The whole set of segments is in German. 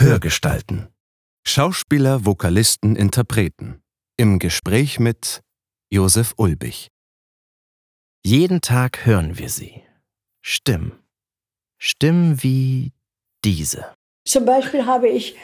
Hörgestalten. Schauspieler, Vokalisten, Interpreten. Im Gespräch mit Josef Ulbich. Jeden Tag hören wir sie. Stimmen. Stimmen wie diese. Zum Beispiel habe ich,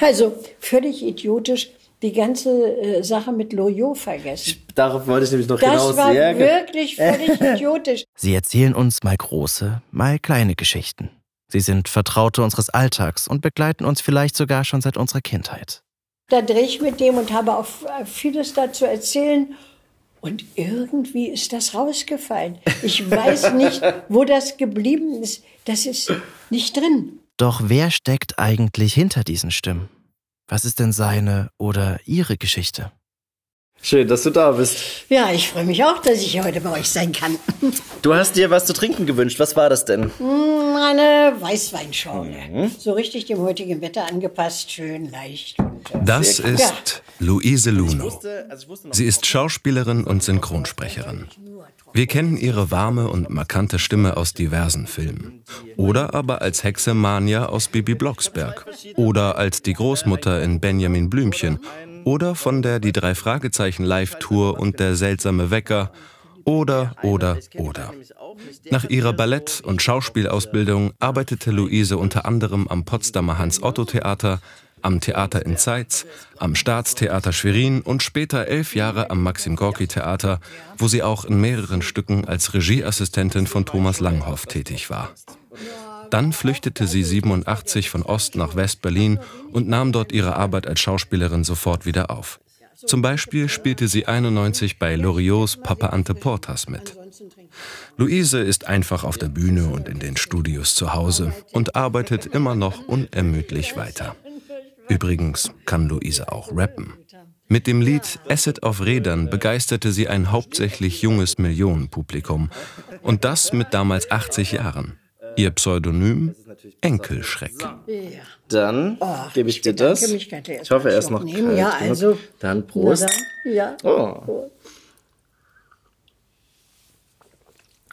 also völlig idiotisch, die ganze äh, Sache mit Loyot vergessen. Darauf wollte ich nämlich noch Das hinaus. war Sehr gut. wirklich völlig idiotisch. Sie erzählen uns mal große, mal kleine Geschichten. Sie sind Vertraute unseres Alltags und begleiten uns vielleicht sogar schon seit unserer Kindheit. Da drehe ich mit dem und habe auch äh, vieles dazu erzählen. Und irgendwie ist das rausgefallen. Ich weiß nicht, wo das geblieben ist. Das ist nicht drin. Doch wer steckt eigentlich hinter diesen Stimmen? Was ist denn seine oder ihre Geschichte? Schön, dass du da bist. Ja, ich freue mich auch, dass ich heute bei euch sein kann. Du hast dir was zu trinken gewünscht. Was war das denn? Eine Weißweinschorle. Mhm. So richtig dem heutigen Wetter angepasst, schön leicht. Und, äh, Das Ja. ist Luise Luno. Wusste- also wusste noch- Sie ist Schauspielerin und Synchronsprecherin. Wir kennen ihre warme und markante Stimme aus diversen Filmen. Oder aber als Hexe Mania aus Bibi Blocksberg. Oder als die Großmutter in Benjamin Blümchen. Oder von der Die drei Fragezeichen Live-Tour und der seltsame Wecker. Oder, oder, oder. Nach ihrer Ballett- und Schauspielausbildung arbeitete Luise unter anderem am Potsdamer Hans-Otto-Theater, am Theater in Zeitz, am Staatstheater Schwerin und später elf Jahre am Maxim-Gorki-Theater, wo sie auch in mehreren Stücken als Regieassistentin von Thomas Langhoff tätig war. Dann flüchtete sie 87 von Ost nach West-Berlin und nahm dort ihre Arbeit als Schauspielerin sofort wieder auf. Zum Beispiel spielte sie 91 bei Loriots Papa Ante Portas mit. Luise ist einfach auf der Bühne und in den Studios zu Hause und arbeitet immer noch unermüdlich weiter. Übrigens kann Luise auch rappen. Mit dem Lied Asset auf Rädern begeisterte sie ein hauptsächlich junges Millionenpublikum. Und das mit damals 80 Jahren. Ihr Pseudonym Enkelschreck. Dann gebe ich dir das. ich hoffe, er ist noch kalt Ja, also- Dann Prost. Ja. Oh.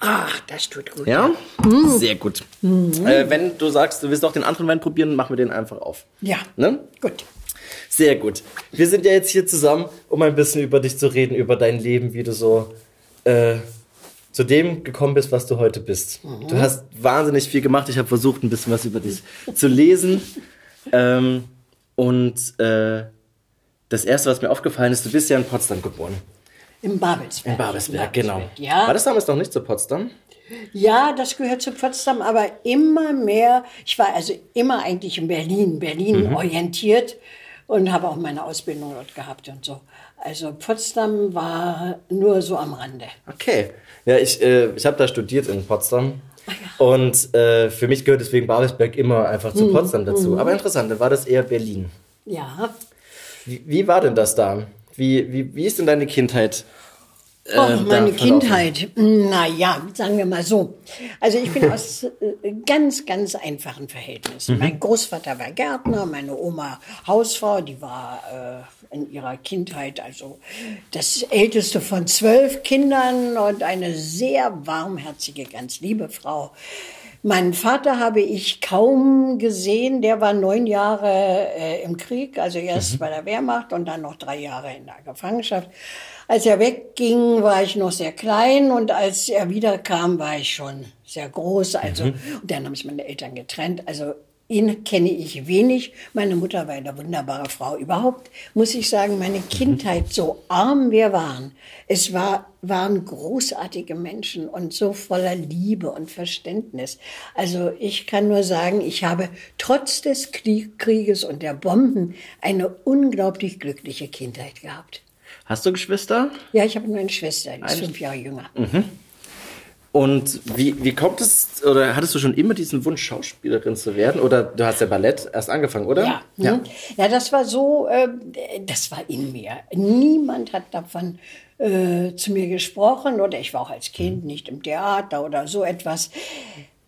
Ach, das tut gut. Ja? Mhm. Sehr gut. Äh, wenn du sagst, du willst auch den anderen Wein probieren, machen wir den einfach auf. Ja. Ne? Gut. Sehr gut. Wir sind ja jetzt hier zusammen, um ein bisschen über dich zu reden, über dein Leben, wie du so äh, zu dem gekommen bist, was du heute bist. Du hast wahnsinnig viel gemacht. Ich habe versucht, ein bisschen was über dich zu lesen. Ähm, und äh, das Erste, was mir aufgefallen ist, du bist ja in Potsdam geboren. Im Babelsberg. In Babelsberg, genau. Ja. War das damals noch nicht zu Potsdam? Ja, das gehört zu Potsdam, aber immer mehr. Ich war also immer eigentlich in Berlin, Berlin Mhm. orientiert und habe auch meine Ausbildung dort gehabt und so. Also Potsdam war nur so am Rande. Okay. Ja, ich, äh, ich habe da studiert in Potsdam. Und äh, für mich gehört deswegen Babelsberg immer einfach Mhm. zu Potsdam dazu. Aber interessant, dann war das eher Berlin. Ja. Wie, wie war denn das da? Wie, wie, wie ist denn deine Kindheit? Äh, Oh, da meine? Kindheit. Na ja, sagen wir mal so. Also ich bin aus äh, ganz, ganz einfachen Verhältnissen. Mein Großvater war Gärtner, meine Oma Hausfrau, die war äh, in ihrer Kindheit also das älteste von zwölf Kindern und eine sehr warmherzige, ganz liebe Frau. Meinen Vater habe ich kaum gesehen. Der war neun Jahre äh, im Krieg, also erst bei der Wehrmacht und dann noch drei Jahre in der Gefangenschaft. Als er wegging, war ich noch sehr klein und als er wiederkam, war ich schon sehr groß. Also, und dann haben sich meine Eltern getrennt. Also ihn kenne ich wenig. Meine Mutter war eine wunderbare Frau. Überhaupt muss ich sagen, meine Kindheit, so arm wir waren, es war, waren großartige Menschen und so voller Liebe und Verständnis. Also ich kann nur sagen, ich habe trotz des Krieg- Krieges und der Bomben eine unglaublich glückliche Kindheit gehabt. Hast du Geschwister? Ja, ich habe nur eine Schwester, die ist fünf Jahre jünger. Und wie, wie kommt es, oder hattest du schon immer diesen Wunsch, Schauspielerin zu werden? Oder du hast ja Ballett erst angefangen, oder? Ja, ja. ja, das war so, äh, das war in mir. Niemand hat davon äh, zu mir gesprochen oder ich war auch als Kind nicht im Theater oder so etwas.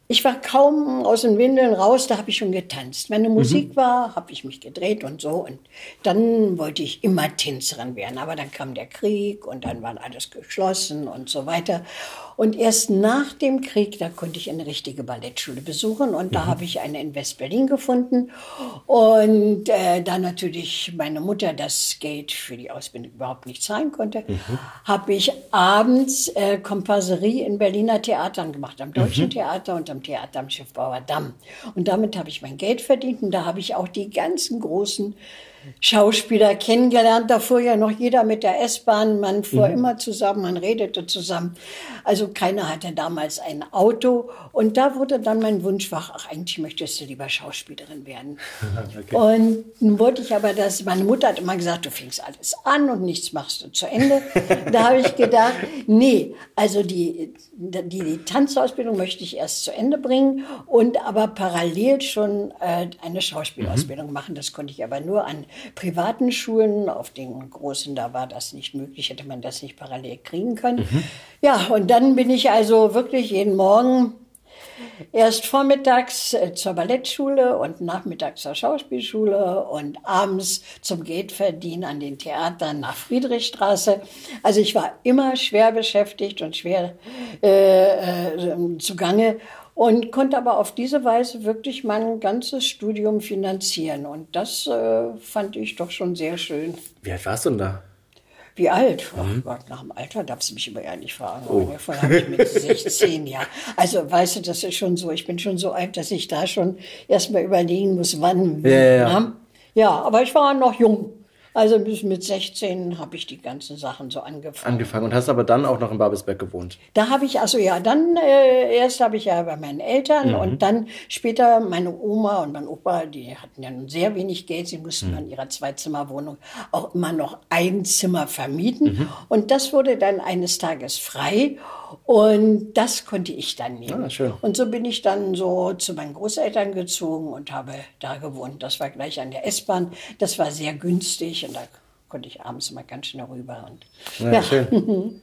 ich war kaum aus den Windeln raus, da habe ich schon getanzt. Wenn eine Musik mhm. war, habe ich mich gedreht und so. Und dann wollte ich immer Tänzerin werden. Aber dann kam der Krieg und dann war alles geschlossen und so weiter. Und erst nach dem Krieg, da konnte ich eine richtige Ballettschule besuchen. Und da mhm. habe ich eine in West-Berlin gefunden. Und äh, da natürlich meine Mutter das Geld für die Ausbildung überhaupt nicht zahlen konnte, mhm. habe ich abends äh, Komparserie in Berliner Theatern gemacht, am Deutschen mhm. Theater und am Theater am Schiffbauer Damm. Und damit habe ich mein Geld verdient. Und da habe ich auch die ganzen großen Schauspieler kennengelernt. Da fuhr ja noch jeder mit der S-Bahn. Man fuhr mhm. immer zusammen, man redete zusammen. Also keiner hatte damals ein Auto. Und da wurde dann mein Wunsch wach, ach, eigentlich möchtest du lieber Schauspielerin werden. okay. Und nun wollte ich aber das, meine Mutter hat immer gesagt, du fängst alles an und nichts machst du zu Ende. da habe ich gedacht, nee, also die, die, die, Tanzausbildung möchte ich erst zu Ende bringen und aber parallel schon äh, eine Schauspielausbildung mhm. machen. Das konnte ich aber nur an privaten Schulen. Auf den großen, da war das nicht möglich, hätte man das nicht parallel kriegen können. Mhm. Ja, und dann bin ich also wirklich jeden Morgen erst vormittags äh, zur Ballettschule und nachmittags zur Schauspielschule und abends zum Geldverdienen an den Theatern nach Friedrichstraße. Also ich war immer schwer beschäftigt und schwer äh, äh, zugange und konnte aber auf diese Weise wirklich mein ganzes Studium finanzieren. Und das äh, fand ich doch schon sehr schön. Wie alt warst du denn da? Wie alt? Mhm. Oh Gott, nach dem Alter darfst du mich immer ehrlich fragen. Oh. Vorher habe ich mit 16, ja. Also, weißt du, das ist schon so, ich bin schon so alt, dass ich da schon erstmal überlegen muss, wann. Ja, ja, ja. ja, aber ich war noch jung. Also bis mit 16 habe ich die ganzen Sachen so angefangen. Angefangen und hast aber dann auch noch in Babelsberg gewohnt. Da habe ich, also ja, dann äh, erst habe ich ja bei meinen Eltern mhm. und dann später meine Oma und mein Opa, die hatten ja nun sehr wenig Geld, sie mussten mhm. in ihrer Zweizimmerwohnung auch immer noch ein Zimmer vermieten mhm. und das wurde dann eines Tages frei und das konnte ich dann nehmen. Ah. Und so bin ich dann so zu meinen Großeltern gezogen und habe da gewohnt. Das war gleich an der S-Bahn. Das war sehr günstig und da konnte ich abends mal ganz schnell rüber. Und, ja, ja. schön.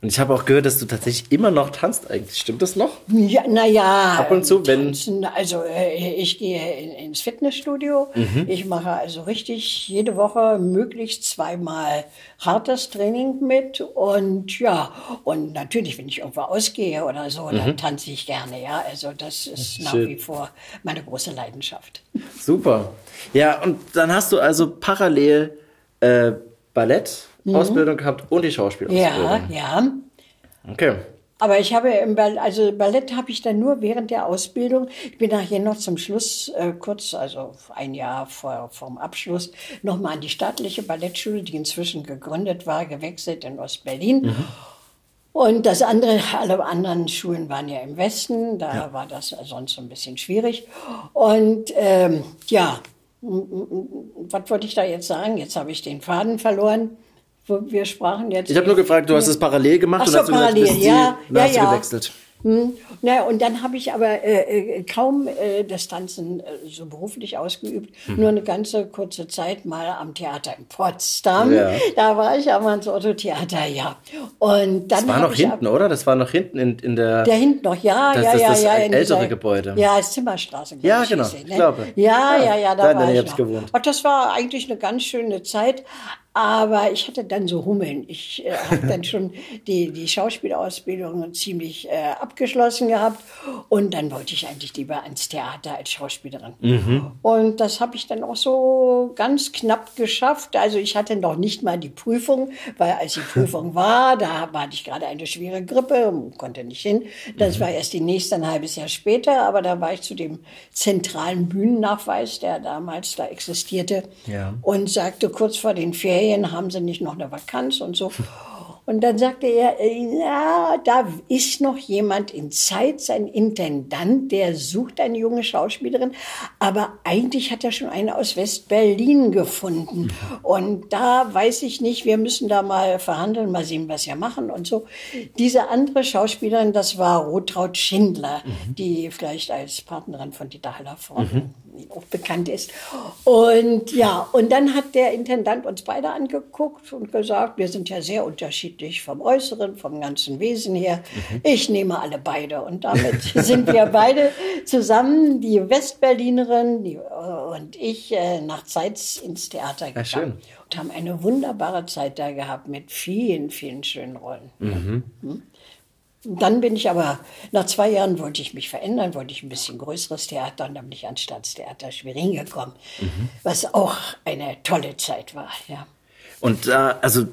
Und ich habe auch gehört, dass du tatsächlich immer noch tanzt eigentlich. Stimmt das noch? Ja, naja. Ab und zu, wenn. Tanzen, also äh, ich gehe ins Fitnessstudio. Mhm. Ich mache also richtig jede Woche möglichst zweimal hartes Training mit. Und ja, und natürlich, wenn ich irgendwo ausgehe oder so, mhm. dann tanze ich gerne. Ja, also das ist nach wie vor meine große Leidenschaft. Super. Ja, und dann hast du also parallel äh, Ballett mhm. Ausbildung gehabt und die Schauspielausbildung. Ja, ja. Okay. Aber ich habe im Ballett, also Ballett habe ich dann nur während der Ausbildung. Ich bin nachher noch zum Schluss äh, kurz, also ein Jahr vor vom Abschluss, nochmal an die staatliche Ballettschule, die inzwischen gegründet war, gewechselt in Ostberlin. Mhm. Und das andere, alle anderen Schulen waren ja im Westen, da ja. war das sonst so ein bisschen schwierig. Und ähm, ja, was wollte ich da jetzt sagen? Jetzt habe ich den Faden verloren wir sprachen jetzt. Ich habe nur gefragt, du hast es parallel gemacht Ach so, und hast parallel, gesagt, ja, die, ja, ja. gewechselt. Hm. Na, und dann habe ich aber äh, äh, kaum äh, das Tanzen äh, so beruflich ausgeübt. Hm. Nur eine ganze kurze Zeit mal am Theater in Potsdam. Ja. Da war ich aber ans Otto-Theater, ja. Und dann das war noch hinten, oder? Das war noch hinten in, in der... Der hinten noch, ja, das, ja, das, ja. Das ja, ältere dieser, Gebäude. Ja, das Zimmerstraße. Ja, genau, ich, ne? glaube. Ja, ja, ja, ja da, da war ich noch. gewohnt. Und das war eigentlich eine ganz schöne Zeit. Aber ich hatte dann so Hummeln. Ich äh, habe dann schon die, die Schauspielausbildung ziemlich äh, abgeschlossen gehabt. Und dann wollte ich eigentlich lieber ans Theater als Schauspielerin. Mhm. Und das habe ich dann auch so ganz knapp geschafft. Also ich hatte noch nicht mal die Prüfung, weil als die Prüfung war, da hatte ich gerade eine schwere Grippe, konnte nicht hin. Das mhm. war erst die nächste ein halbes Jahr später. Aber da war ich zu dem zentralen Bühnennachweis, der damals da existierte, ja. und sagte kurz vor den Ferien, Ferien haben sie nicht noch eine Vakanz und so. Und dann sagte er, äh, ja, da ist noch jemand in Zeit, sein Intendant, der sucht eine junge Schauspielerin, aber eigentlich hat er schon eine aus West-Berlin gefunden. Und da weiß ich nicht, wir müssen da mal verhandeln, mal sehen, was wir machen und so. Diese andere Schauspielerin, das war Rotraud Schindler, mhm. die vielleicht als Partnerin von Dieter Haller vorne mhm auch bekannt ist. Und ja, und dann hat der Intendant uns beide angeguckt und gesagt, wir sind ja sehr unterschiedlich vom Äußeren, vom ganzen Wesen her. Mhm. Ich nehme alle beide. Und damit sind wir beide zusammen, die Westberlinerin die, äh, und ich, äh, nach Zeitz ins Theater gegangen. Ja, und haben eine wunderbare Zeit da gehabt mit vielen, vielen schönen Rollen. Mhm. Hm? Dann bin ich aber, nach zwei Jahren wollte ich mich verändern, wollte ich ein bisschen größeres Theater und dann bin ich ans Staatstheater Schwerin gekommen, mhm. was auch eine tolle Zeit war, ja. Und da, äh, also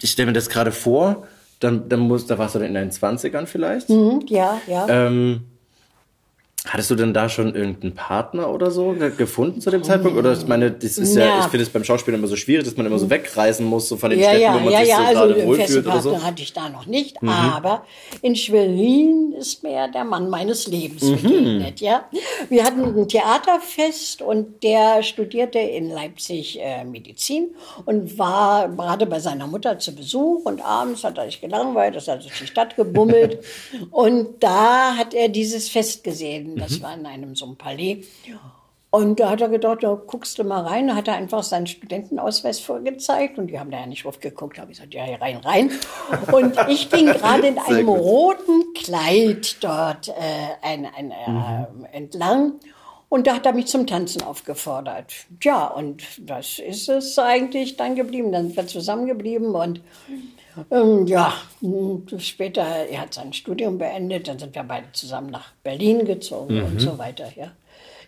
ich stelle mir das gerade vor, dann, dann muss, da warst du dann in deinen 20ern vielleicht? Mhm, ja, ja. Ähm, Hattest du denn da schon irgendeinen Partner oder so gefunden zu dem Zeitpunkt? Oder ich meine, das ist ja, ja ich finde es beim Schauspielen immer so schwierig, dass man immer so wegreisen muss, so von den ja, Städten, ja, wo man ja, sich ja, so also gerade wohlfühlt oder so. hatte ich da noch nicht, mhm. aber in Schwerin ist mir der Mann meines Lebens mhm. begegnet, ja. Wir hatten ein Theaterfest und der studierte in Leipzig äh, Medizin und war gerade bei seiner Mutter zu Besuch und abends hat er sich gelangweilt, ist also durch die Stadt gebummelt und da hat er dieses Fest gesehen. Das mhm. war in einem so ein Palais. Und da hat er gedacht, da guckst du mal rein. Da hat er einfach seinen Studentenausweis vorgezeigt und die haben da ja nicht drauf geguckt. Da habe ich gesagt, ja, hier rein, rein. Und ich ging gerade in einem roten Kleid dort äh, ein, ein, äh, mhm. entlang. Und da hat er mich zum Tanzen aufgefordert. Ja, und das ist es eigentlich dann geblieben. Dann sind wir zusammengeblieben und ähm, ja, später, er hat sein Studium beendet, dann sind wir beide zusammen nach Berlin gezogen mhm. und so weiter. Ja.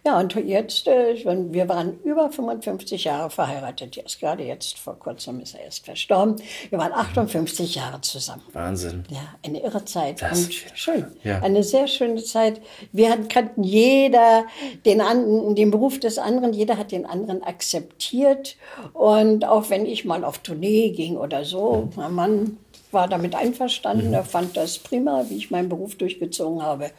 Ja, und jetzt, äh, wir waren über 55 Jahre verheiratet. Jetzt, gerade jetzt, vor kurzem ist er erst verstorben. Wir waren 58 Jahre zusammen. Wahnsinn. Ja, eine irre Zeit. Das und schön. Ja. Eine sehr schöne Zeit. Wir kannten jeder den, an, den Beruf des anderen, jeder hat den anderen akzeptiert. Und auch wenn ich mal auf Tournee ging oder so, mein Mann war damit einverstanden, mhm. er fand das prima, wie ich meinen Beruf durchgezogen habe.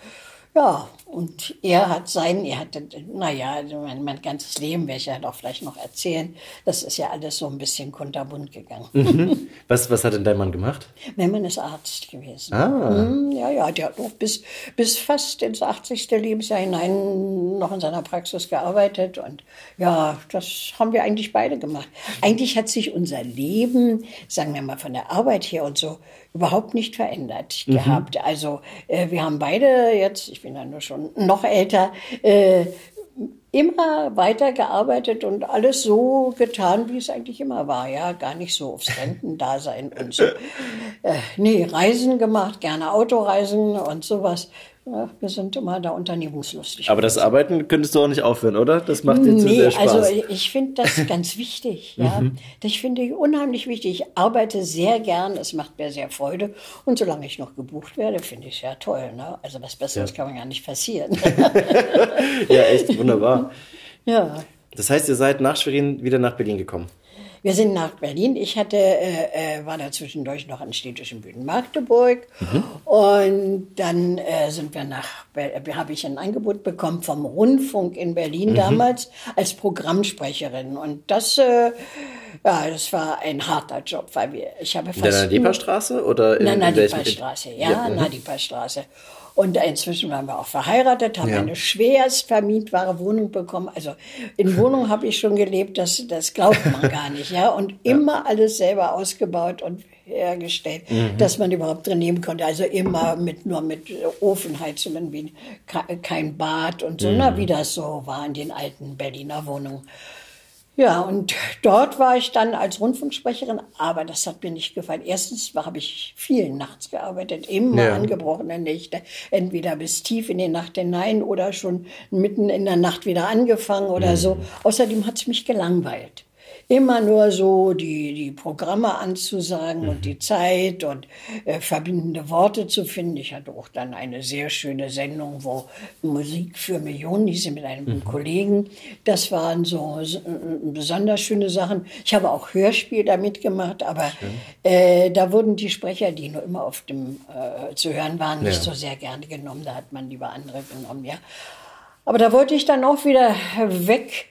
Ja, und er hat sein, er hatte, naja, mein, mein ganzes Leben werde ich ja doch vielleicht noch erzählen. Das ist ja alles so ein bisschen kunterbunt gegangen. Mhm. Was, was hat denn dein Mann gemacht? Mein Mann ist Arzt gewesen. Ah. Mhm, ja, ja, der hat noch bis, bis fast ins 80. Lebensjahr hinein noch in seiner Praxis gearbeitet. Und ja, das haben wir eigentlich beide gemacht. Eigentlich hat sich unser Leben, sagen wir mal von der Arbeit her und so, überhaupt nicht verändert mhm. gehabt. Also äh, wir haben beide jetzt, ich bin ja nur schon noch älter, äh, immer weitergearbeitet und alles so getan, wie es eigentlich immer war. Ja, gar nicht so aufs Rentendasein und so. Äh, nee, Reisen gemacht, gerne Autoreisen und sowas. Ja, wir sind immer da unternehmungslustig. Aber das Arbeiten könntest du auch nicht aufhören, oder? Das macht dir nee, zu sehr Spaß. Also ich finde das ganz wichtig. ja. Mhm. Das finde ich unheimlich wichtig. Ich arbeite sehr gern, es macht mir sehr Freude. Und solange ich noch gebucht werde, finde ich es ja toll. Ne? Also was Besseres ja. kann man gar nicht passieren. ja, echt wunderbar. Ja. Das heißt, ihr seid nach Schwerin wieder nach Berlin gekommen? Wir sind nach Berlin. Ich hatte, äh, äh, war da zwischendurch noch an städtischen Bühnen Magdeburg. Mhm. Und dann äh, sind wir nach, äh, habe ich ein Angebot bekommen vom Rundfunk in Berlin mhm. damals als Programmsprecherin. Und das, äh, ja, das war ein harter Job, weil wir, ich habe fast... In der Nadipa-Straße oder in, der Nadipa-Straße, ja, ja. Mhm. Nadipa-Straße. Und inzwischen waren wir auch verheiratet, haben ja. eine schwerst vermietbare Wohnung bekommen. Also in Wohnung habe ich schon gelebt, das, das glaubt man gar nicht. Ja? Und immer alles selber ausgebaut und hergestellt, mhm. dass man überhaupt drin nehmen konnte. Also immer mit nur mit Ofenheizungen, wie kein Bad und so, mhm. na, wie das so war in den alten Berliner Wohnungen. Ja, und dort war ich dann als Rundfunksprecherin, aber das hat mir nicht gefallen. Erstens habe ich viel nachts gearbeitet, immer ja. angebrochene Nächte, entweder bis tief in die Nacht hinein oder schon mitten in der Nacht wieder angefangen oder mhm. so. Außerdem hat es mich gelangweilt immer nur so die, die Programme anzusagen mhm. und die Zeit und äh, verbindende Worte zu finden. Ich hatte auch dann eine sehr schöne Sendung, wo Musik für Millionen, die sind mit einem mhm. Kollegen. Das waren so, so besonders schöne Sachen. Ich habe auch Hörspiel damit gemacht, aber äh, da wurden die Sprecher, die nur immer auf dem äh, zu hören waren, nicht ja. so sehr gerne genommen. Da hat man lieber andere genommen, ja. Aber da wollte ich dann auch wieder weg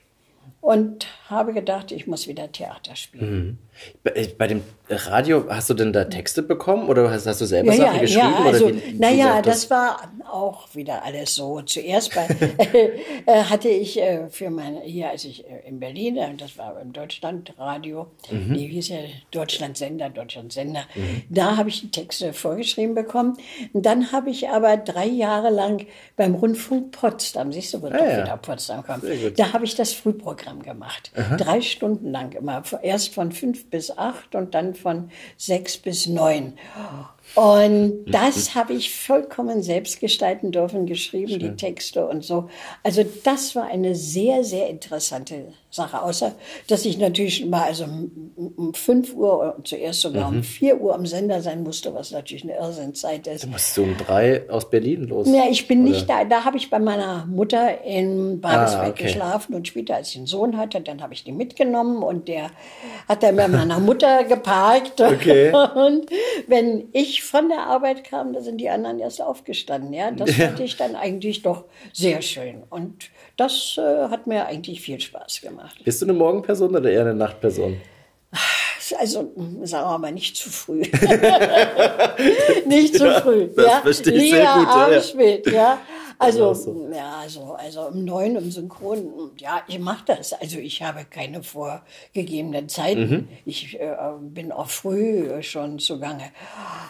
und habe gedacht, ich muss wieder Theater spielen. Mhm. Bei, äh, bei, dem Radio, hast du denn da Texte bekommen oder hast, hast du selber ja, Sachen ja, geschrieben? Ja, also, naja, das, das war auch wieder alles so. Zuerst bei, äh, hatte ich äh, für meine, hier als ich äh, in Berlin, das war im Deutschlandradio, mhm. die hieß ja Deutschlandsender, Deutschlandsender, mhm. da habe ich die Texte vorgeschrieben bekommen. Und dann habe ich aber drei Jahre lang beim Rundfunk Potsdam, siehst du, wo ah, ja. wieder Potsdam kommt, da habe ich das Frühprogramm gemacht. Aha. Drei Stunden lang immer, erst von fünf bis acht und dann von sechs bis neun. Und das habe ich vollkommen selbst gestalten dürfen, geschrieben, Schön. die Texte und so. Also das war eine sehr, sehr interessante Sache. Außer, dass ich natürlich mal also um 5 Uhr, zuerst sogar mhm. um 4 Uhr am Sender sein musste, was natürlich eine Irrsinnzeit ist. Du musst so um drei aus Berlin los. Ja, ich bin oder? nicht da. Da habe ich bei meiner Mutter in Babelsberg ah, okay. geschlafen und später, als ich einen Sohn hatte, dann habe ich den mitgenommen und der hat dann bei meiner Mutter geparkt. Okay. Und wenn ich von der Arbeit kam, da sind die anderen erst aufgestanden. Ja, das ja. fand ich dann eigentlich doch sehr schön. Und das äh, hat mir eigentlich viel Spaß gemacht. Bist du eine Morgenperson oder eher eine Nachtperson? Also sagen wir mal nicht zu früh. nicht zu ja, früh. Das ja? verstehe ich Lieber sehr gut. Abend ja. spät, ja. Also, so. ja, also, also um neun im Synchron, ja, ich mache das. Also ich habe keine vorgegebenen Zeiten. Mhm. Ich äh, bin auch früh schon zugange.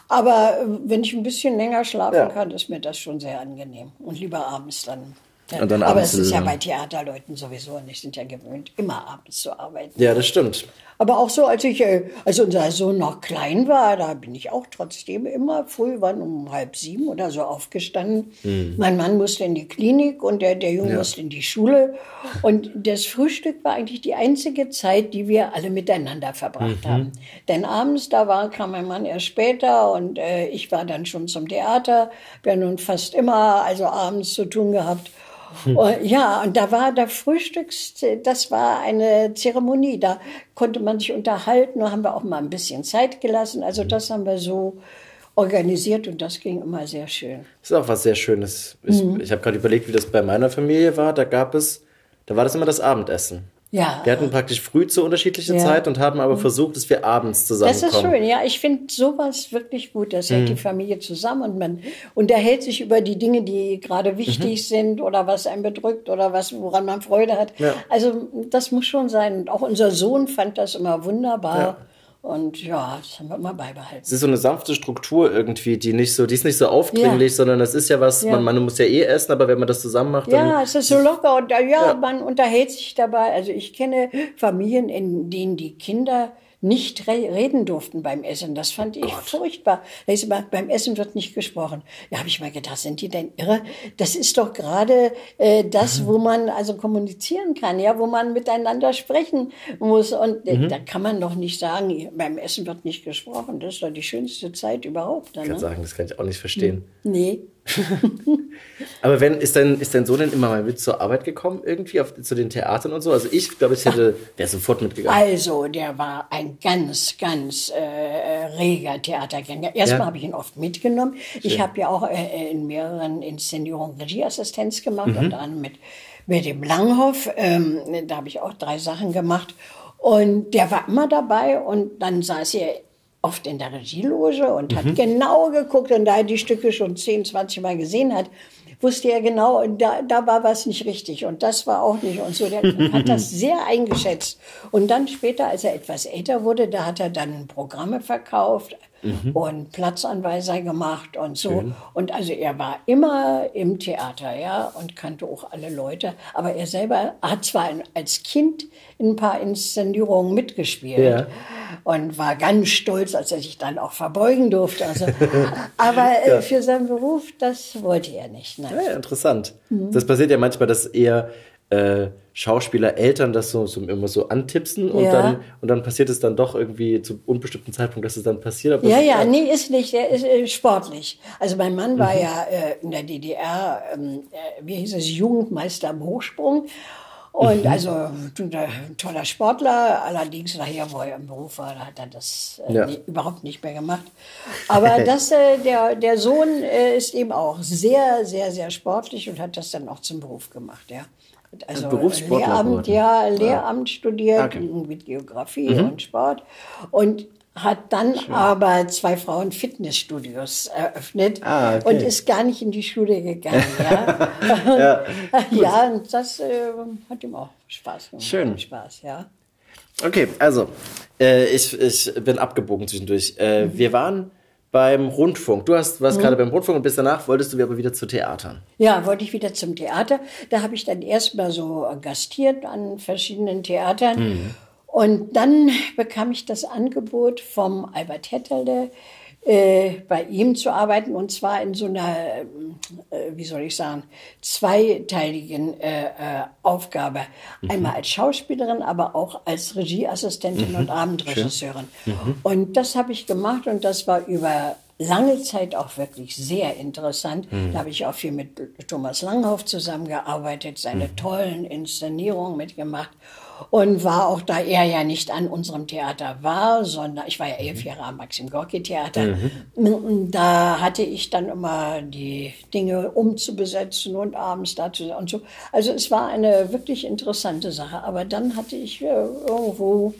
Aber äh, wenn ich ein bisschen länger schlafen ja. kann, ist mir das schon sehr angenehm. Und lieber abends dann. Ja. Aber es ist ja bei Theaterleuten sowieso nicht, sind ja gewöhnt, immer abends zu arbeiten. Ja, das stimmt. Aber auch so, als ich, als unser Sohn noch klein war, da bin ich auch trotzdem immer früh, wann um halb sieben oder so aufgestanden. Mhm. Mein Mann musste in die Klinik und der, der Junge ja. musste in die Schule. Und das Frühstück war eigentlich die einzige Zeit, die wir alle miteinander verbracht mhm. haben. Denn abends, da war, kam mein Mann erst später und äh, ich war dann schon zum Theater. Wir haben nun fast immer, also abends zu tun gehabt. Und, ja, und da war der Frühstücks, das war eine Zeremonie. Da konnte man sich unterhalten. Da haben wir auch mal ein bisschen Zeit gelassen. Also hm. das haben wir so organisiert und das ging immer sehr schön. Das ist auch was sehr Schönes. Ich, mhm. ich habe gerade überlegt, wie das bei meiner Familie war. Da gab es, da war das immer das Abendessen. Ja. Wir hatten praktisch früh zu unterschiedlicher ja. Zeit und haben aber mhm. versucht, dass wir abends zusammenkommen. Das ist schön, ja. Ich finde sowas wirklich gut. Das hält mhm. die Familie zusammen und man unterhält sich über die Dinge, die gerade wichtig mhm. sind oder was einen bedrückt oder was, woran man Freude hat. Ja. Also das muss schon sein. Und auch unser Sohn fand das immer wunderbar. Ja. Und ja, das haben wir immer beibehalten. Es ist so eine sanfte Struktur irgendwie, die nicht so, die ist nicht so aufdringlich, ja. sondern das ist ja was, ja. Man, man muss ja eh essen, aber wenn man das zusammen macht, dann. Ja, es ist so locker und ja, ja, man unterhält sich dabei. Also ich kenne Familien, in denen die Kinder nicht reden durften beim Essen. Das fand ich Gott. furchtbar. Immer, beim Essen wird nicht gesprochen. Da habe ich mal gedacht, sind die denn irre? Das ist doch gerade äh, das, wo man also kommunizieren kann, ja, wo man miteinander sprechen muss. Und äh, mhm. da kann man doch nicht sagen, beim Essen wird nicht gesprochen. Das ist doch die schönste Zeit überhaupt. Dann, ich kann ne? sagen, das kann ich auch nicht verstehen. Nee. Aber wenn, ist dein, ist dein Sohn denn immer mal mit zur Arbeit gekommen, irgendwie auf, zu den Theatern und so? Also ich glaube, ich hätte, wäre sofort mitgegangen. Also, der war ein ganz, ganz äh, reger Theatergänger. Erstmal ja. habe ich ihn oft mitgenommen. Schön. Ich habe ja auch äh, in mehreren Inszenierungen Regieassistenz gemacht, mhm. unter anderem mit, mit dem Langhoff. Ähm, da habe ich auch drei Sachen gemacht. Und der war immer dabei und dann saß er oft in der Regieloge und hat mhm. genau geguckt und da er die Stücke schon 10, 20 Mal gesehen hat, wusste er genau, da, da war was nicht richtig und das war auch nicht und so. Der hat das sehr eingeschätzt. Und dann später, als er etwas älter wurde, da hat er dann Programme verkauft, mhm. und Platzanweiser gemacht und so. Schön. Und also er war immer im Theater, ja, und kannte auch alle Leute. Aber er selber hat zwar als Kind in ein paar Inszenierungen mitgespielt ja. und war ganz stolz, als er sich dann auch verbeugen durfte. Also, aber äh, ja. für seinen Beruf, das wollte er nicht. Nein. Ja, interessant. Mhm. Das passiert ja manchmal, dass er äh, Schauspieler Eltern das so, so immer so antipsen und ja. dann und dann passiert es dann doch irgendwie zu unbestimmten Zeitpunkt, dass es dann passiert. Aber ja, ja, nee, ist nicht, der ist äh, sportlich. Also mein Mann war mhm. ja äh, in der DDR, ähm, äh, wie hieß es, Jugendmeister im Hochsprung. Und mhm. also ein toller Sportler, allerdings nachher, wo er im Beruf war, hat er das äh, ja. nie, überhaupt nicht mehr gemacht. Aber das, der, der Sohn ist eben auch sehr, sehr, sehr sportlich und hat das dann auch zum Beruf gemacht, ja. Also Lehramt, ja, Lehramt ja. studiert okay. mit Geografie mhm. und Sport. Und hat dann Schön. aber zwei Frauen Fitnessstudios eröffnet ah, okay. und ist gar nicht in die Schule gegangen. Ja, ja. ja und das äh, hat ihm auch Spaß gemacht. Schön. Spaß, ja. Okay, also äh, ich, ich bin abgebogen zwischendurch. Äh, mhm. Wir waren beim Rundfunk. Du hast, warst mhm. gerade beim Rundfunk und bis danach wolltest du aber wieder zu Theatern. Ja, wollte ich wieder zum Theater. Da habe ich dann erstmal so gastiert an verschiedenen Theatern. Mhm. Und dann bekam ich das Angebot vom Albert Hetterle, äh, bei ihm zu arbeiten und zwar in so einer, äh, wie soll ich sagen, zweiteiligen äh, äh Aufgabe. Mhm. Einmal als Schauspielerin, aber auch als Regieassistentin mhm. und Abendregisseurin. Mhm. Und das habe ich gemacht und das war über lange Zeit auch wirklich sehr interessant. Mhm. Da habe ich auch viel mit Thomas Langhoff zusammengearbeitet, seine mhm. tollen Inszenierungen mitgemacht und war auch da er ja nicht an unserem Theater war, sondern ich war ja elf Jahre am Maxim Gorki Theater. Mhm. Da hatte ich dann immer die Dinge umzubesetzen und abends dazu und so. Also es war eine wirklich interessante Sache. Aber dann hatte ich äh, irgendwo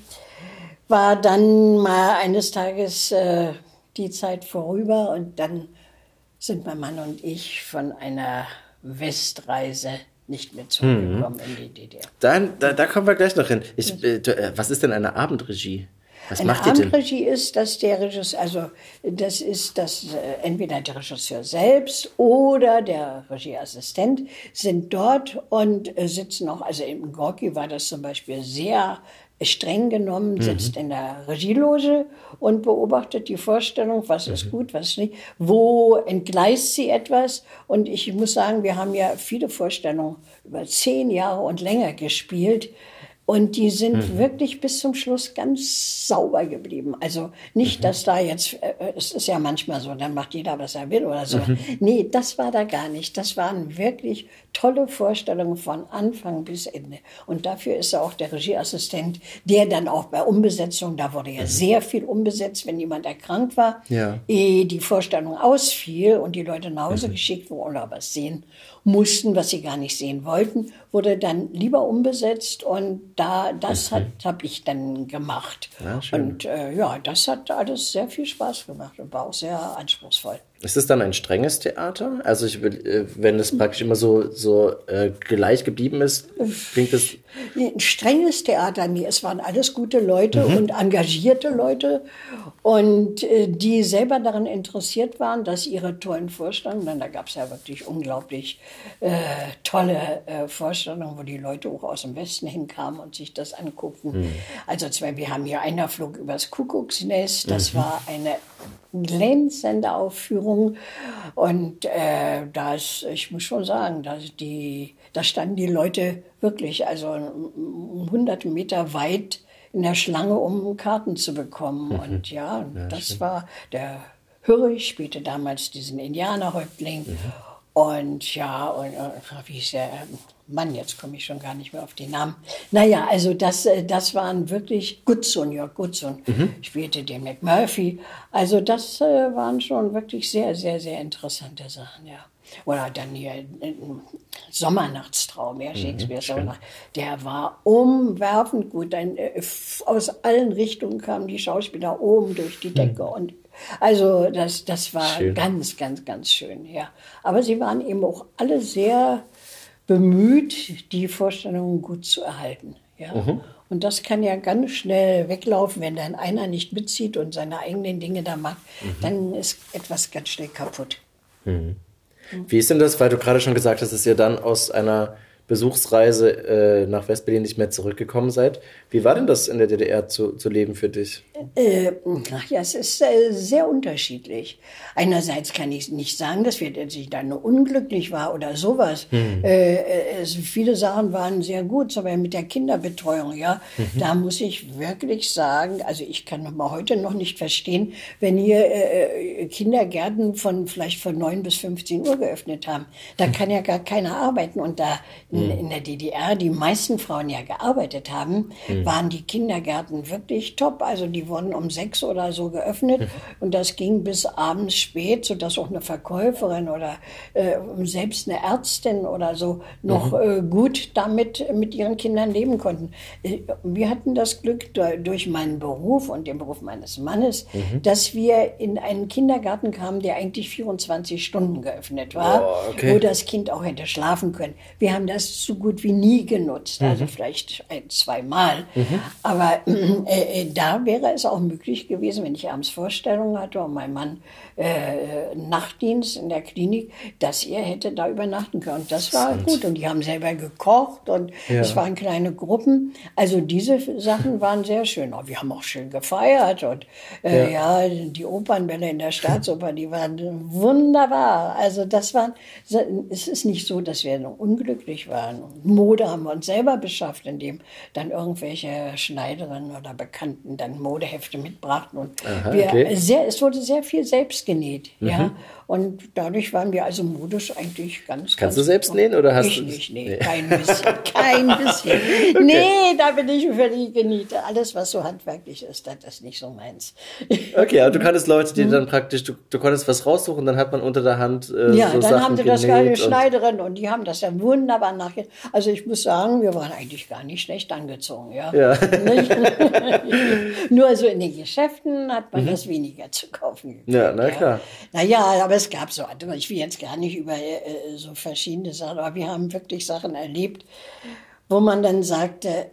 war dann mal eines Tages äh, die Zeit vorüber und dann sind mein Mann und ich von einer Westreise nicht mehr zurückgekommen mhm. in die DDR. Dann, da, da kommen wir gleich noch hin. Ich, äh, äh was ist denn eine Abendregie? Was eine macht Abendregie ist, dass der Regisseur, also das ist, dass äh, entweder der Regisseur selbst oder der Regieassistent sind dort und äh, sitzen auch, also im Gorki war das zum Beispiel sehr streng genommen, mhm. sitzt mhm. in der Regieloge und beobachtet die Vorstellung, was mhm. ist gut, was nicht, wo entgleist sie etwas. Und ich muss sagen, wir haben ja viele Vorstellungen über zehn Jahre und länger gespielt. Und die sind mhm. wirklich bis zum Schluss ganz sauber geblieben. Also nicht, mhm. dass da jetzt, äh, äh, es ist ja manchmal so, dann macht jeder, was er will oder so. Mhm. Nee, das war da gar nicht. Das waren wirklich tolle Vorstellungen von Anfang bis Ende. Und dafür ist er auch der Regieassistent, der dann auch bei Umbesetzung, da wurde ja mhm. sehr viel umbesetzt, wenn jemand erkrankt war, ja. ehe die Vorstellung ausfiel und die Leute nach Hause mhm. geschickt wurden oder was sehen mussten, was sie gar nicht sehen wollten, wurde dann lieber umbesetzt und da das mhm. habe ich dann gemacht. Ja, und äh, ja, das hat alles sehr viel Spaß gemacht und war auch sehr anspruchsvoll. Ist es dann ein strenges Theater? Also ich will, äh, wenn es praktisch immer so, so äh, gleich geblieben ist, klingt das... Ein strenges Theater, nee, es waren alles gute Leute mhm. und engagierte Leute und äh, die selber daran interessiert waren, dass ihre tollen Vorstellungen, denn da gab es ja wirklich unglaublich äh, tolle äh, Vorstellungen, wo die Leute auch aus dem Westen hinkamen und sich das anguckten. Mhm. Also zwar, wir haben hier einer flog übers Kuckucksnest, das mhm. war eine glänzende Aufführung. Und äh, das, ich muss schon sagen, dass die, da standen die Leute wirklich, also hunderte Meter weit in der Schlange, um Karten zu bekommen. Mhm. Und ja, ja das stimmt. war der Hürrich spielte damals diesen Indianerhäuptling. Mhm. Und ja, und, und wie hieß der? Mann, jetzt komme ich schon gar nicht mehr auf den Namen. Naja, also das, äh, das waren wirklich Goodson, Jörg Goodson mhm. spielte den McMurphy. Also das äh, waren schon wirklich sehr, sehr, sehr interessante Sachen, ja. Oder dann hier äh, Sommernachtstraum, ja, mhm, Shakespeare mhm, Sommernacht. Der war umwerfend gut. Dann, äh, aus allen Richtungen kamen die Schauspieler oben durch die Decke mhm. und also das, das war schön. ganz, ganz, ganz schön, ja. Aber sie waren eben auch alle sehr bemüht, die Vorstellungen gut zu erhalten. Ja? Mhm. Und das kann ja ganz schnell weglaufen, wenn dann einer nicht mitzieht und seine eigenen Dinge da macht, mhm. dann ist etwas ganz schnell kaputt. Mhm. Wie ist denn das, weil du gerade schon gesagt hast, dass ihr dann aus einer Besuchsreise äh, nach Westberlin nicht mehr zurückgekommen seid. Wie war denn das in der DDR zu, zu leben für dich? Äh, ja, es ist äh, sehr unterschiedlich. Einerseits kann ich nicht sagen, dass, wir, dass ich da nur unglücklich war oder sowas. Hm. Äh, es, viele Sachen waren sehr gut, aber mit der Kinderbetreuung, ja, mhm. da muss ich wirklich sagen, also ich kann noch mal heute noch nicht verstehen, wenn hier äh, Kindergärten von vielleicht von 9 bis 15 Uhr geöffnet haben. Da hm. kann ja gar keiner arbeiten und da In, in, der DDR, die meisten Frauen ja gearbeitet haben, mhm. waren die Kindergärten wirklich top. Also die wurden um sechs oder so geöffnet mhm. und das ging bis abends spät, sodass auch eine Verkäuferin oder äh, selbst eine Ärztin oder so noch mhm. äh, gut damit mit ihren Kindern leben konnten. Äh, wir hatten das Glück durch meinen Beruf und den Beruf meines Mannes, mhm. dass wir in einen Kindergarten kamen, der eigentlich 24 Stunden geöffnet war, oh, okay. wo das Kind auch hätte schlafen können. Wir haben das so gut wie nie genutzt, also mhm. vielleicht ein, zwei Mal. Mhm. Aber äh, äh, da wäre es auch möglich gewesen, wenn ich abends Vorstellungen hatte und mein Mann äh, Nachtdienst in der Klinik, dass er hätte da übernachten können. Und das war gut. Und die haben selber gekocht und ja. es waren kleine Gruppen. Also diese Sachen waren sehr schön. Oh, wir haben auch schön gefeiert und äh, ja. ja. die Opernbälle in der Staatsoper, die waren wunderbar. Also das waren, es ist nicht so, dass wir unglücklich waren. Mode haben wir uns selber beschafft, indem dann irgendwelche Schneiderinnen oder Bekannten dann Modehefte mitbrachten und Aha, wir okay. sehr, es wurde sehr viel selbst genäht. Mhm. Ja. Und dadurch waren wir also modisch eigentlich ganz. Kannst ganz du selbst nähen oder hast ich du? nicht, nee, nee. kein bisschen, kein bisschen. okay. Nee, da bin ich völlig genieße. Alles, was so handwerklich ist, das ist nicht so meins. Okay, aber du kanntest Leute, die mhm. dann praktisch, du, du konntest was raussuchen, dann hat man unter der Hand äh, Ja, so dann Sachen haben sie das eine Schneiderin und die haben das ja wunderbar nachge... Also ich muss sagen, wir waren eigentlich gar nicht schlecht angezogen, ja. ja. Nur so in den Geschäften hat man mhm. das weniger zu kaufen. Gekriegt, ja, na klar. Ja. Naja, aber es gab so, ich will jetzt gar nicht über äh, so verschiedene Sachen, aber wir haben wirklich Sachen erlebt, wo man dann sagte,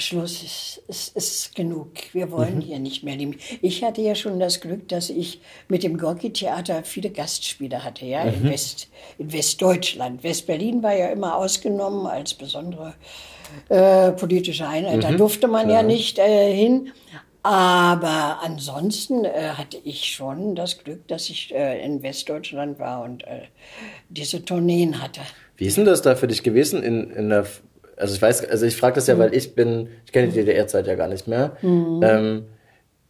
Schluss ist, ist, ist genug. Wir wollen mhm. hier nicht mehr leben. Ich hatte ja schon das Glück, dass ich mit dem Gorki-Theater viele Gastspiele hatte, ja, mhm. in, West, in Westdeutschland. West-Berlin war ja immer ausgenommen als besondere äh, politische Einheit. Mhm. Da durfte man Klar. ja nicht äh, hin. Aber ansonsten äh, hatte ich schon das Glück, dass ich äh, in Westdeutschland war und äh, diese Tourneen hatte. Wie ist denn das da für dich gewesen in, in der, also ich weiß, also ich frage das ja, mhm. weil ich bin, ich kenne die DDR-Zeit ja gar nicht mehr. Mhm. Ähm,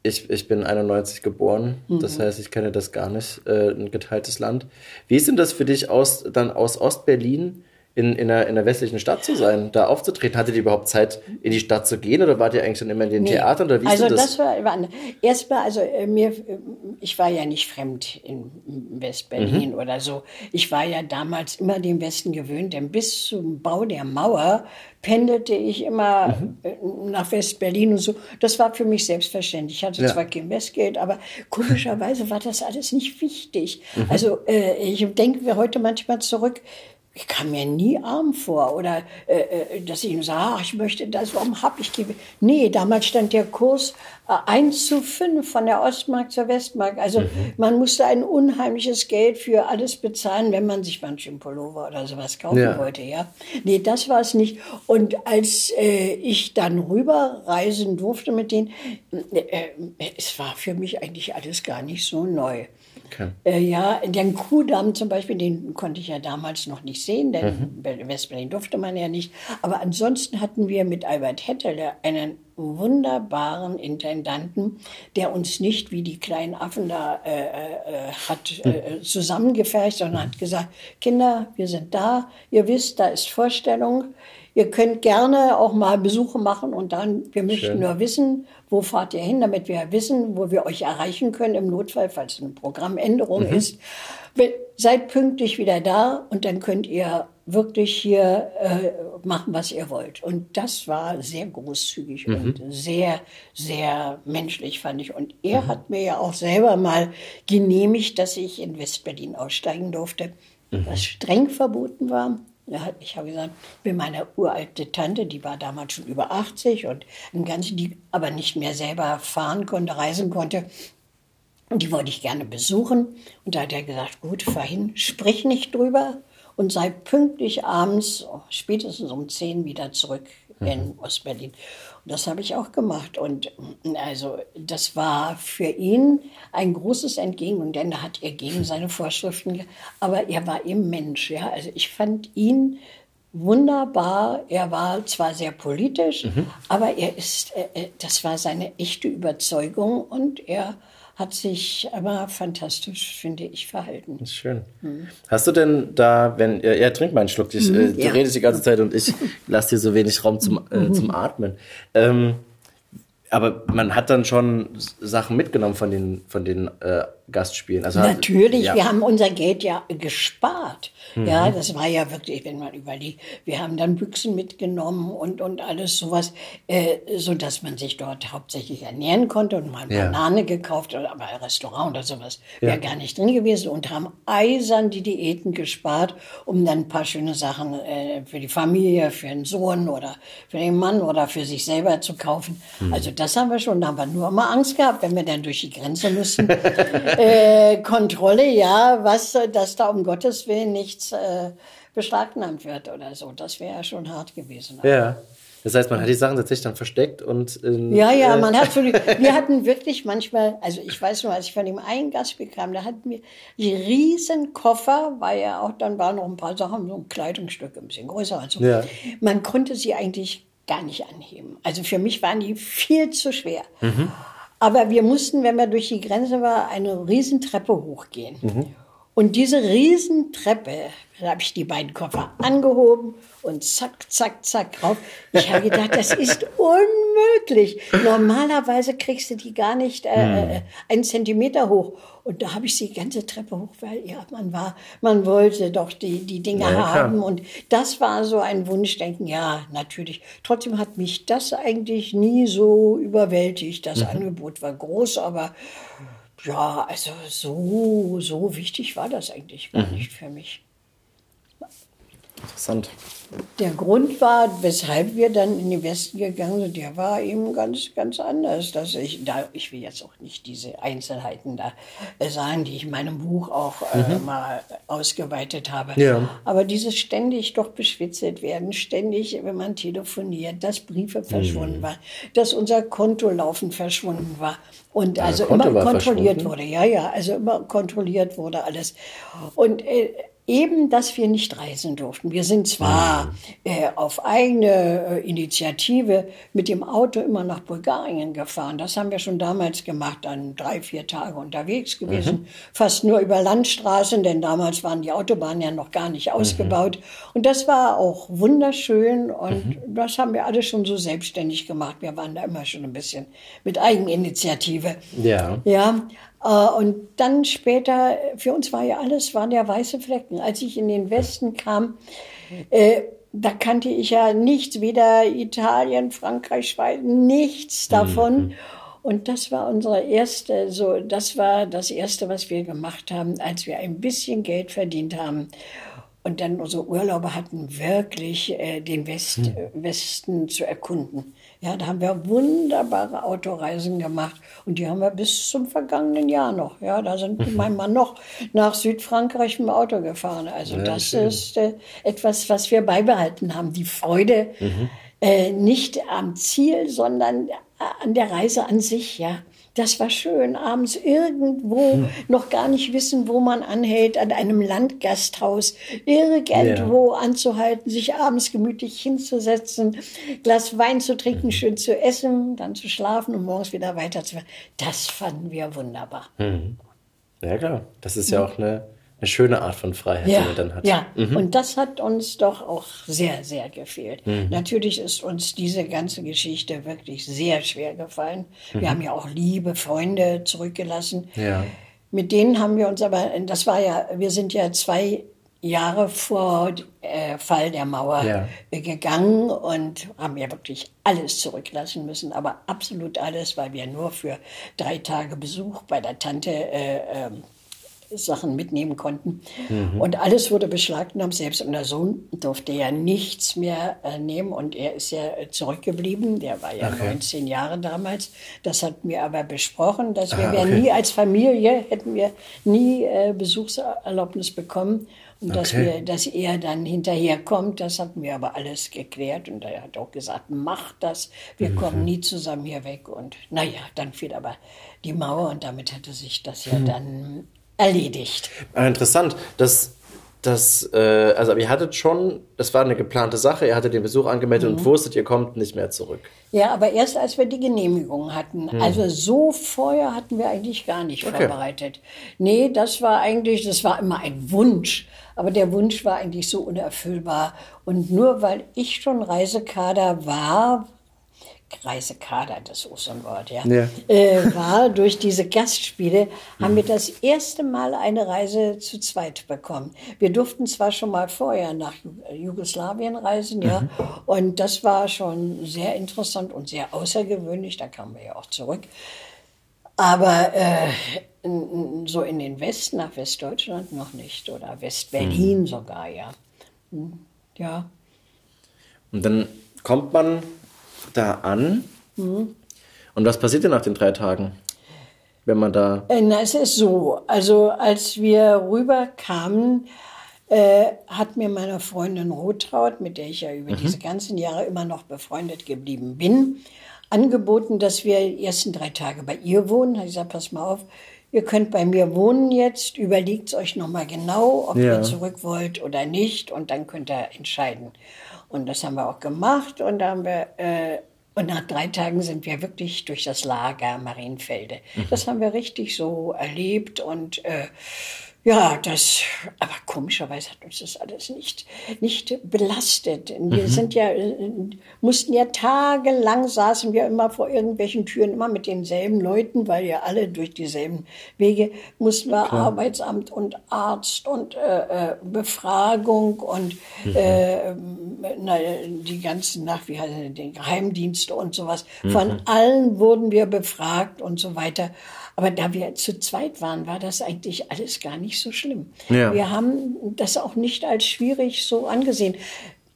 ich, ich bin 91 geboren, mhm. das heißt, ich kenne das gar nicht, äh, ein geteiltes Land. Wie ist denn das für dich aus, dann aus Ostberlin in, in, einer, in einer westlichen Stadt zu sein, da aufzutreten? Hattet ihr überhaupt Zeit, in die Stadt zu gehen oder wart ihr eigentlich dann immer in den nee. Theatern oder wie Also das? das war, war erstmal, also äh, mir, äh, ich war ja nicht fremd in Westberlin mhm. oder so. Ich war ja damals immer dem Westen gewöhnt, denn bis zum Bau der Mauer pendelte ich immer mhm. Äh, nach West-Berlin und so. Das war für mich selbstverständlich. Ich hatte ja. zwar kein Westgeld, aber komischerweise war das alles nicht wichtig. Mhm. Also äh, ich denke mir heute manchmal zurück, ich kam mir nie arm vor oder äh, äh dass ich ihm sage, ach, ich möchte das, warum hab ich gebe. Nee, damals stand der Kurs äh, 1 zu 5 von der Ostmark zur Westmark. Also mhm. man musste ein unheimliches Geld für alles bezahlen, wenn man sich manchen Pullover oder sowas kaufen ja. wollte. Ja, Nee, das war es nicht. Und als äh, ich dann rüberreisen durfte mit denen, äh, äh, es war für mich eigentlich alles gar nicht so neu. Okay. Äh, ja, den Kuhdamm zum Beispiel, den konnte ich ja damals noch nicht sehen, denn mhm. Westberlin durfte man ja nicht. Aber ansonsten hatten wir mit Albert Hettele einen wunderbaren Intendanten, der uns nicht wie die kleinen Affen da äh, äh, hat äh, mhm. zusammengefercht, sondern hat gesagt, Kinder, wir sind da, ihr wisst, da ist Vorstellung, Ihr könnt gerne auch mal Besuche machen und dann, wir möchten Schön. nur wissen, wo fahrt ihr hin, damit wir wissen, wo wir euch erreichen können im Notfall, falls eine Programmänderung mhm. ist. Seid pünktlich wieder da und dann könnt ihr wirklich hier äh, machen, was ihr wollt. Und das war sehr großzügig mhm. und sehr, sehr menschlich, fand ich. Und er mhm. hat mir ja auch selber mal genehmigt, dass ich in Westberlin aussteigen durfte, mhm. was streng verboten war. Ich habe gesagt, bin meine uralte Tante, die war damals schon über 80 und ein ganz, die aber nicht mehr selber fahren konnte, reisen konnte. Und die wollte ich gerne besuchen. Und da hat er gesagt, gut, fahr hin, sprich nicht drüber und sei pünktlich abends, spätestens um 10 wieder zurück in mhm. Ostberlin. Das habe ich auch gemacht. Und also das war für ihn ein großes Entgegen, denn da hat er gegen seine Vorschriften, aber er war eben Mensch. Ja? Also ich fand ihn wunderbar. Er war zwar sehr politisch, mhm. aber er ist, äh, äh, das war seine echte Überzeugung und er hat sich aber fantastisch, finde ich, verhalten. Das ist schön. Hast du denn da, wenn, ja, ja trink mal einen Schluck, ich, äh, du ja. redest die ganze Zeit und ich lasse dir so wenig Raum zum, äh, zum Atmen. Ähm, aber man hat dann schon Sachen mitgenommen von den, von den äh, Gastspielen. Also Natürlich, ja. wir haben unser Geld ja gespart. Mhm. Ja, das war ja wirklich, wenn man überlegt, wir haben dann Büchsen mitgenommen und, und alles sowas, äh, so dass man sich dort hauptsächlich ernähren konnte und mal Ja. Banane gekauft oder aber Restaurant oder sowas wäre gar nicht drin gewesen und haben eisern die Diäten gespart, um dann ein paar schöne Sachen äh, für die Familie, für den Sohn oder für den Mann oder für sich selber zu kaufen. Mhm. Also das haben wir schon, da haben wir nur immer Angst gehabt, wenn wir dann durch die Grenze mussten. äh, Kontrolle, ja, was, dass da um Gottes Willen nichts äh, beschlagnahmt wird oder so. Das wäre ja schon hart gewesen. Ja. Das heißt, man hat die Sachen tatsächlich dann versteckt und in, Ja, ja, äh, man hat so die, wir hatten wirklich manchmal, also ich weiß nur, als ich von dem einen Gast bekam, da hatten wir die riesen Koffer, weil ja auch dann waren noch ein paar Sachen, so ein Kleidungsstück ein bisschen größer und so. Ja. Man konnte sie eigentlich gar nicht anheben. Also für mich waren die viel zu schwer. Aber wir mussten, wenn wir durch die Grenze war, eine Riesentreppe hochgehen. Und diese Riesentreppe, da habe ich die beiden Koffer angehoben und zack, zack, zack rauf. Ich habe gedacht, das ist unmöglich. Normalerweise kriegst du die gar nicht äh, äh, einen Zentimeter hoch. Und da habe ich sie die ganze Treppe hoch, weil ja, man war, man wollte doch die, die Dinge Ja, haben. Und das war so ein Wunschdenken, ja, natürlich. Trotzdem hat mich das eigentlich nie so überwältigt. Das Angebot war groß, aber ja, also so, so wichtig war das eigentlich gar nicht für mich. Interessant. Der Grund war, weshalb wir dann in den Westen gegangen sind, der war eben ganz, ganz anders. Dass ich, da, ich will jetzt auch nicht diese Einzelheiten da äh, sagen, die ich in meinem Buch auch äh, mal ausgeweitet habe. Ja. Aber dieses ständig doch beschwitzelt werden, ständig, wenn man telefoniert, dass Briefe verschwunden waren, dass unser Kontolaufen verschwunden war. Und also Konto immer kontrolliert wurde. Ja, ja, also immer kontrolliert wurde alles. Und äh, eben, dass wir nicht reisen durften. Wir sind zwar äh, auf eigene äh, Initiative mit dem Auto immer nach Bulgarien gefahren. Das haben wir schon damals gemacht, dann drei, vier Tage unterwegs gewesen. Fast nur über Landstraßen, denn damals waren die Autobahnen ja noch gar nicht ausgebaut. Und das war auch wunderschön und das haben wir alle schon so selbstständig gemacht. Wir waren da immer schon ein bisschen mit Eigeninitiative. Ja. Ja, und dann später, für uns war ja alles, waren ja weiße Flecken. Als ich in den Westen kam, äh, da kannte ich ja nichts, weder Italien, Frankreich, Schweiz, nichts davon. Und das war unsere erste, so, das war das erste, was wir gemacht haben, als wir ein bisschen Geld verdient haben. Und dann unsere Urlaube hatten, wirklich äh, den West, äh, Westen zu erkunden. Ja, da haben wir wunderbare Autoreisen gemacht und die haben wir bis zum vergangenen Jahr noch. Ja, da sind mein Mann noch nach Südfrankreich dem Auto gefahren. Also das schön. ist äh, etwas, was wir beibehalten haben. Die Freude äh, nicht am Ziel, sondern an der Reise an sich. Ja, das war schön. Abends irgendwo noch gar nicht wissen, wo man anhält, an einem Landgasthaus irgendwo anzuhalten, sich abends gemütlich hinzusetzen, Glas Wein zu trinken, schön zu essen, dann zu schlafen und morgens wieder weiterzufahren. Das fanden wir wunderbar. Ja, klar. Das ist ja auch eine, eine schöne Art von Freiheit, die Ja, man dann hat. ja. und das hat uns doch auch sehr, sehr gefehlt. Natürlich ist uns diese ganze Geschichte wirklich sehr schwer gefallen. Wir haben ja auch liebe Freunde zurückgelassen. Ja. Mit denen haben wir uns aber, das war ja, wir sind ja zwei Jahre vor äh, Fall der Mauer Ja. gegangen und haben ja wirklich alles zurücklassen müssen, aber absolut alles, weil wir nur für drei Tage Besuch bei der Tante äh, ähm, Sachen mitnehmen konnten. Und alles wurde beschlagnahmt. Selbst unser Sohn durfte ja nichts mehr äh, nehmen und er ist ja äh, zurückgeblieben. Der war ja 19 Jahre damals. Das hatten wir aber besprochen, dass wir, Ah, wir okay. nie als Familie hätten wir nie äh, Besuchserlaubnis bekommen. Und dass, Okay. wir, dass er dann hinterher kommt, das hatten wir aber alles geklärt. Und er hat auch gesagt, mach das, wir kommen nie zusammen hier weg. Und naja, dann fiel aber die Mauer und damit hatte sich das ja dann erledigt. Ah, interessant. Das dass, äh, also ihr hattet schon, das war eine geplante Sache, ihr hattet den Besuch angemeldet Mhm. und wusstet, ihr kommt nicht mehr zurück. Ja, aber erst als wir die Genehmigung hatten. Also so vorher hatten wir eigentlich gar nicht Okay. vorbereitet. Nee, das war eigentlich, das war immer ein Wunsch. Aber der Wunsch war eigentlich so unerfüllbar. Und nur weil ich schon Reisekader war, Reisekader, das ist auch so ein Wort, ja, Ja. Äh, war durch diese Gastspiele, haben wir das erste Mal eine Reise zu zweit bekommen. Wir durften zwar schon mal vorher nach Ju- Jugoslawien reisen, ja, und das war schon sehr interessant und sehr außergewöhnlich, da kamen wir ja auch zurück. Aber äh, so in den Westen, nach Westdeutschland noch nicht oder Westberlin sogar, ja. Hm, Ja. Und dann kommt man da an. Mhm. Und was passiert denn nach den drei Tagen? Wenn man da. Äh, Na, es ist so. Also, als wir rüberkamen, äh, hat mir meine Freundin Rotraud, mit der ich ja über diese ganzen Jahre immer noch befreundet geblieben bin, angeboten, dass wir die ersten drei Tage bei ihr wohnen. Ich gesagt, pass mal auf, ihr könnt bei mir wohnen jetzt, überlegt euch nochmal genau, ob Ja. ihr zurück wollt oder nicht und dann könnt ihr entscheiden. Und das haben wir auch gemacht und da haben wir äh, und nach drei Tagen sind wir wirklich durch das Lager Marienfelde. Das haben wir richtig so erlebt und äh, ja, das, aber komischerweise hat uns das alles nicht, nicht belastet. Wir sind ja, äh, mussten ja tagelang saßen wir immer vor irgendwelchen Türen, immer mit denselben Leuten, weil ja alle durch dieselben Wege mussten wir Arbeitsamt und Arzt und äh, äh, Befragung und äh, na, die ganzen nach, wie heißt den Geheimdienste und sowas. Von allen wurden wir befragt und so weiter. Aber da wir zu zweit waren, war das eigentlich alles gar nicht so schlimm. Ja. Wir haben das auch nicht als schwierig so angesehen.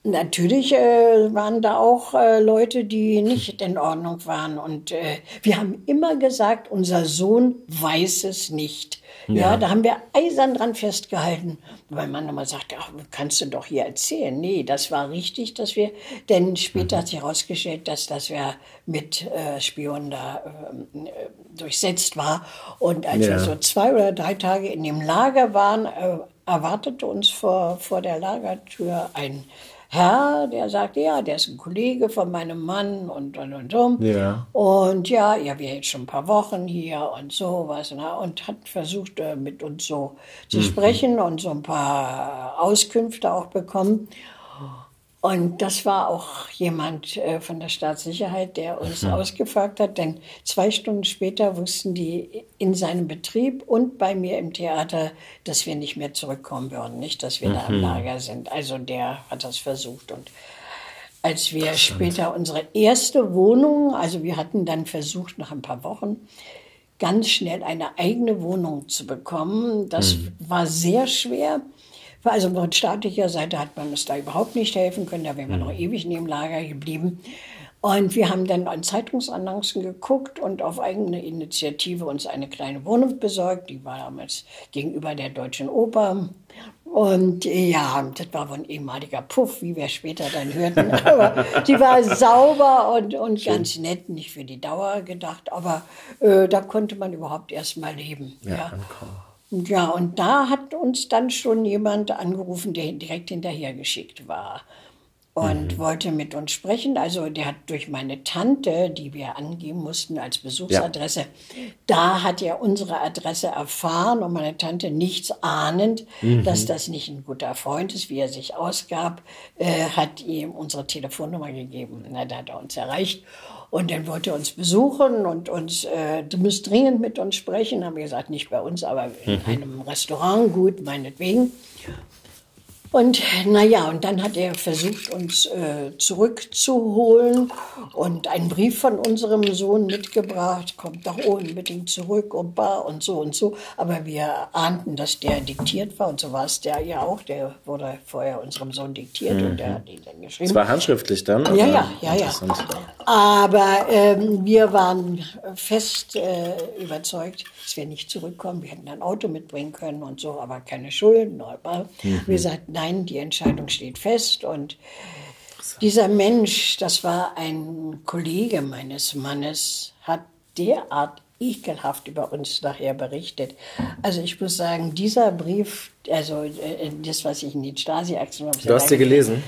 Natürlich äh, waren da auch äh, Leute, die nicht in Ordnung waren. Und äh, wir haben immer gesagt, unser Sohn weiß es nicht. Ja. da haben wir eisern dran festgehalten, weil man immer sagte, ach, kannst du doch hier erzählen. Nee, das war richtig, dass wir, denn später hat sich herausgestellt, dass das ja mit äh, Spionen da ähm, äh, durchsetzt war. Und als Ja. wir so zwei oder drei Tage in dem Lager waren, äh, erwartete uns vor, vor der Lagertür ein Herr, der sagte, ja, der ist ein Kollege von meinem Mann und und und und. Ja. Und ja, ja, wir jetzt schon ein paar Wochen hier und sowas. Ne? Und hat versucht, äh, mit uns so zu sprechen und so ein paar Auskünfte auch bekommen. Und das war auch jemand äh, von der Staatssicherheit, der uns ausgefragt hat, denn zwei Stunden später wussten die in seinem Betrieb und bei mir im Theater, dass wir nicht mehr zurückkommen würden, nicht, dass wir da im Lager sind. Also der hat das versucht und als wir später unsere erste Wohnung, also wir hatten dann versucht, nach ein paar Wochen ganz schnell eine eigene Wohnung zu bekommen. Das war sehr schwer. Also von staatlicher Seite hat man uns da überhaupt nicht helfen können. Da wären wir noch ewig in dem Lager geblieben. Und wir haben dann an Zeitungsannoncen geguckt und auf eigene Initiative uns eine kleine Wohnung besorgt. Die war damals gegenüber der Deutschen Oper. Und ja, das war wohl ein ehemaliger Puff, wie wir später dann hörten. Aber die war sauber und, und ganz nett, nicht für die Dauer gedacht. Aber äh, da konnte man überhaupt erst mal leben. Ja, ja. Und da hat uns dann schon jemand angerufen, der direkt hinterher geschickt war und wollte mit uns sprechen. Also der hat durch meine Tante, die wir angeben mussten als Besuchsadresse, da hat er unsere Adresse erfahren und meine Tante nichts ahnend, dass das nicht ein guter Freund ist, wie er sich ausgab, äh, hat ihm unsere Telefonnummer gegeben. Na, da hat er uns erreicht. Und dann wollte er uns besuchen und uns, äh, du musst dringend mit uns sprechen. Haben wir gesagt, nicht bei uns, aber in einem Restaurant, gut, meinetwegen. Und naja, und dann hat er versucht, uns äh, zurückzuholen und einen Brief von unserem Sohn mitgebracht, kommt doch unbedingt zurück und bar und so und so. Aber wir ahnten, dass der diktiert war und so war es der ja auch. Der wurde vorher unserem Sohn diktiert und der hat ihn dann geschrieben. Es war handschriftlich dann? Ja, ja, ja, ja. Aber ähm, wir waren fest äh, überzeugt, dass wir nicht zurückkommen. Wir hätten ein Auto mitbringen können und so, aber keine Schulden. Aber Wir sagten, nein, die Entscheidung steht fest. Und dieser Mensch, das war ein Kollege meines Mannes, hat derart ekelhaft über uns nachher berichtet. Also ich muss sagen, dieser Brief, also äh, das, was ich in den Stasi-Akten habe. Du hast sie gelesen?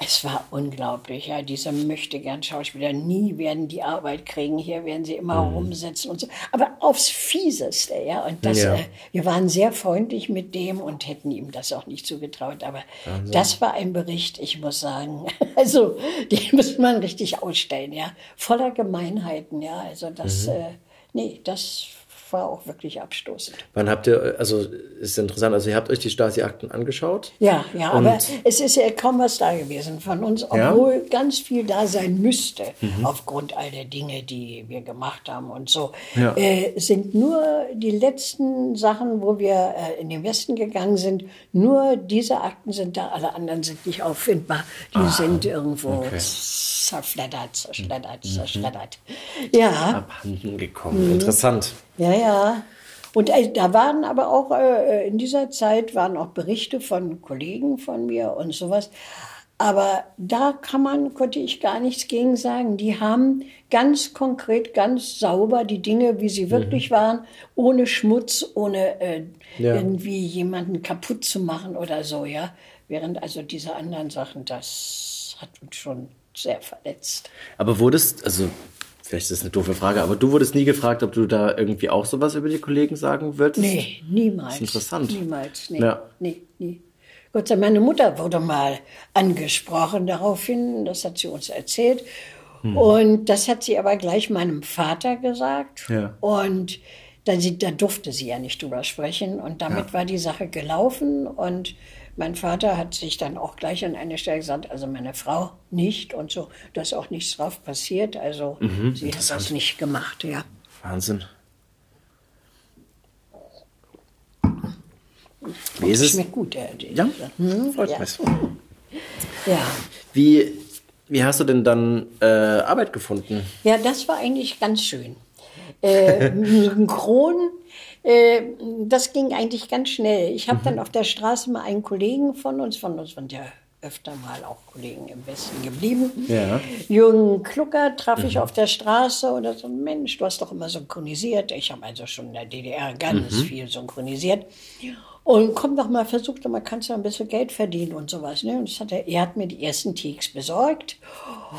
Es war unglaublich, ja, diese möchte gern Schauspieler. Nie werden die Arbeit kriegen, hier werden sie immer mhm. rumsitzen und so. Aber aufs Fieseste, ja. Und das, ja. Äh, wir waren sehr freundlich mit dem und hätten ihm das auch nicht zugetraut. Aber Wahnsinn. das war ein Bericht, ich muss sagen, also, den muss man richtig ausstellen, ja. Voller Gemeinheiten, ja. Also das, mhm. äh, nee, das war auch wirklich abstoßend. Wann habt ihr, also ist interessant, also ihr habt euch die Stasi-Akten angeschaut? Ja, ja, aber es ist ja kaum was da gewesen von uns, obwohl ja? ganz viel da sein müsste, mhm. aufgrund all der Dinge, die wir gemacht haben und so. Ja. Äh, sind nur die letzten Sachen, wo wir äh, in den Westen gegangen sind, nur diese Akten sind da, alle anderen sind nicht auffindbar. Die ah, sind irgendwo okay. zerfleddert, zerschleddert, mhm. zerschleddert. Ja. Abhanden gekommen. Mhm. Interessant. Ja, ja. Und äh, da waren aber auch, äh, in dieser Zeit waren auch Berichte von Kollegen von mir und sowas. Aber da kann man, konnte ich gar nichts gegen sagen. Die haben ganz konkret, ganz sauber die Dinge, wie sie mhm. wirklich waren, ohne Schmutz, ohne äh, ja. irgendwie jemanden kaputt zu machen oder so, ja. Während also diese anderen Sachen, das hat uns schon sehr verletzt. Aber wurdest, also Vielleicht ist das eine doofe Frage, aber du wurdest nie gefragt, ob du da irgendwie auch sowas über die Kollegen sagen würdest? Nee, niemals. Das ist interessant. Niemals, nee, ja. nee, nie. Gott sei Dank, meine Mutter wurde mal angesprochen daraufhin, das hat sie uns erzählt. Hm. Und das hat sie aber gleich meinem Vater gesagt. Ja. Und da, sie, da durfte sie ja nicht drüber sprechen. Und damit ja. war die Sache gelaufen. Und mein Vater hat sich dann auch gleich an eine Stelle gesagt, also meine Frau nicht und so, da ist auch nichts drauf passiert. Also mhm, sie hat das nicht gemacht, ja. Wahnsinn. Wie ist es? Schmeckt gut, der, der Ja, hm? freut ja. mich. Ja. Wie, wie hast du denn dann äh, Arbeit gefunden? Ja, das war eigentlich ganz schön. Äh, Kron äh, das ging eigentlich ganz schnell. Ich habe mhm. dann auf der Straße mal einen Kollegen von uns, von uns waren ja öfter mal auch Kollegen im Westen geblieben. Ja. Jürgen Klucker traf ich mhm. auf der Straße oder so, Mensch, du hast doch immer synchronisiert. Ich habe also schon in der DDR ganz mhm. viel synchronisiert. Und komm doch mal, versuch doch mal, kannst du ein bisschen Geld verdienen und sowas. Ne? Und hat er, er hat mir die ersten Teaks besorgt.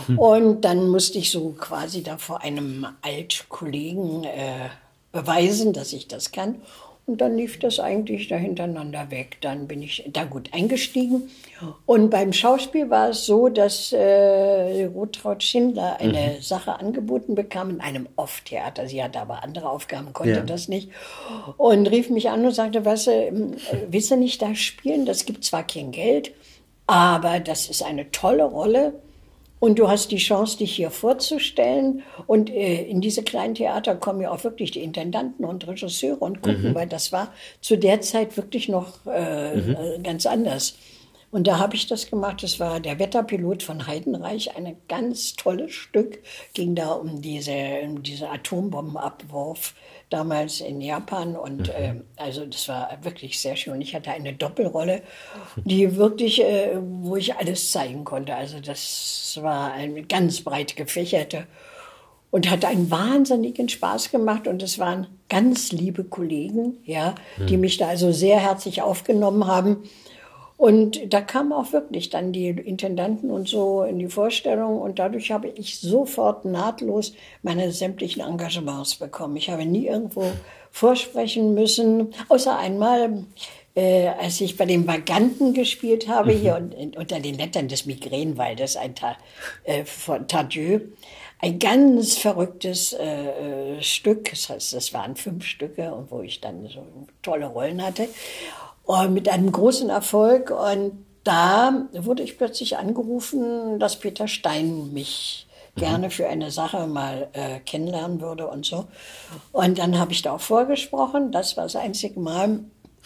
Mhm. Und dann musste ich so quasi da vor einem Altkollegen äh, beweisen, dass ich das kann. Und dann lief das eigentlich da hintereinander weg. Dann bin ich da gut eingestiegen. Und beim Schauspiel war es so, dass äh, Rotraud Schindler eine mhm. Sache angeboten bekam in einem Off-Theater. Sie hatte aber andere Aufgaben, konnte ja. das nicht. Und rief mich an und sagte, was, äh, willst du nicht da spielen? Das gibt zwar kein Geld, aber das ist eine tolle Rolle. Und du hast die Chance, dich hier vorzustellen. Und äh, in diese kleinen Theater kommen ja auch wirklich die Intendanten und Regisseure und gucken, mhm. weil das war zu der Zeit wirklich noch äh, mhm. Äh, ganz anders. Und da habe ich das gemacht. Das war der Wetterpilot von Heidenreich, ein ganz tolles Stück. Ging da um diese, um diese Atombombenabwurf damals in Japan. Und mhm. äh, also das war wirklich sehr schön. Ich hatte eine Doppelrolle, die wirklich, äh, wo ich alles zeigen konnte. Also das war eine ganz breit gefächerte und hat einen wahnsinnigen Spaß gemacht. Und es waren ganz liebe Kollegen, ja, mhm. die mich da also sehr herzlich aufgenommen haben. Und da kamen auch wirklich dann die Intendanten und so in die Vorstellung und dadurch habe ich sofort nahtlos meine sämtlichen Engagements bekommen. Ich habe nie irgendwo vorsprechen müssen, außer einmal, äh, als ich bei den Vaganten gespielt habe, mhm. hier und, unter den Lettern des Migränewaldes, ein Ta äh, von Tardieu. Ein ganz verrücktes äh, äh, Stück, das heißt, das waren fünf Stücke, und wo ich dann so tolle Rollen hatte und mit einem großen Erfolg. Und da wurde ich plötzlich angerufen, dass Peter Stein mich mhm. gerne für eine Sache mal äh, kennenlernen würde und so. Und dann habe ich da auch vorgesprochen, das war das einzige Mal.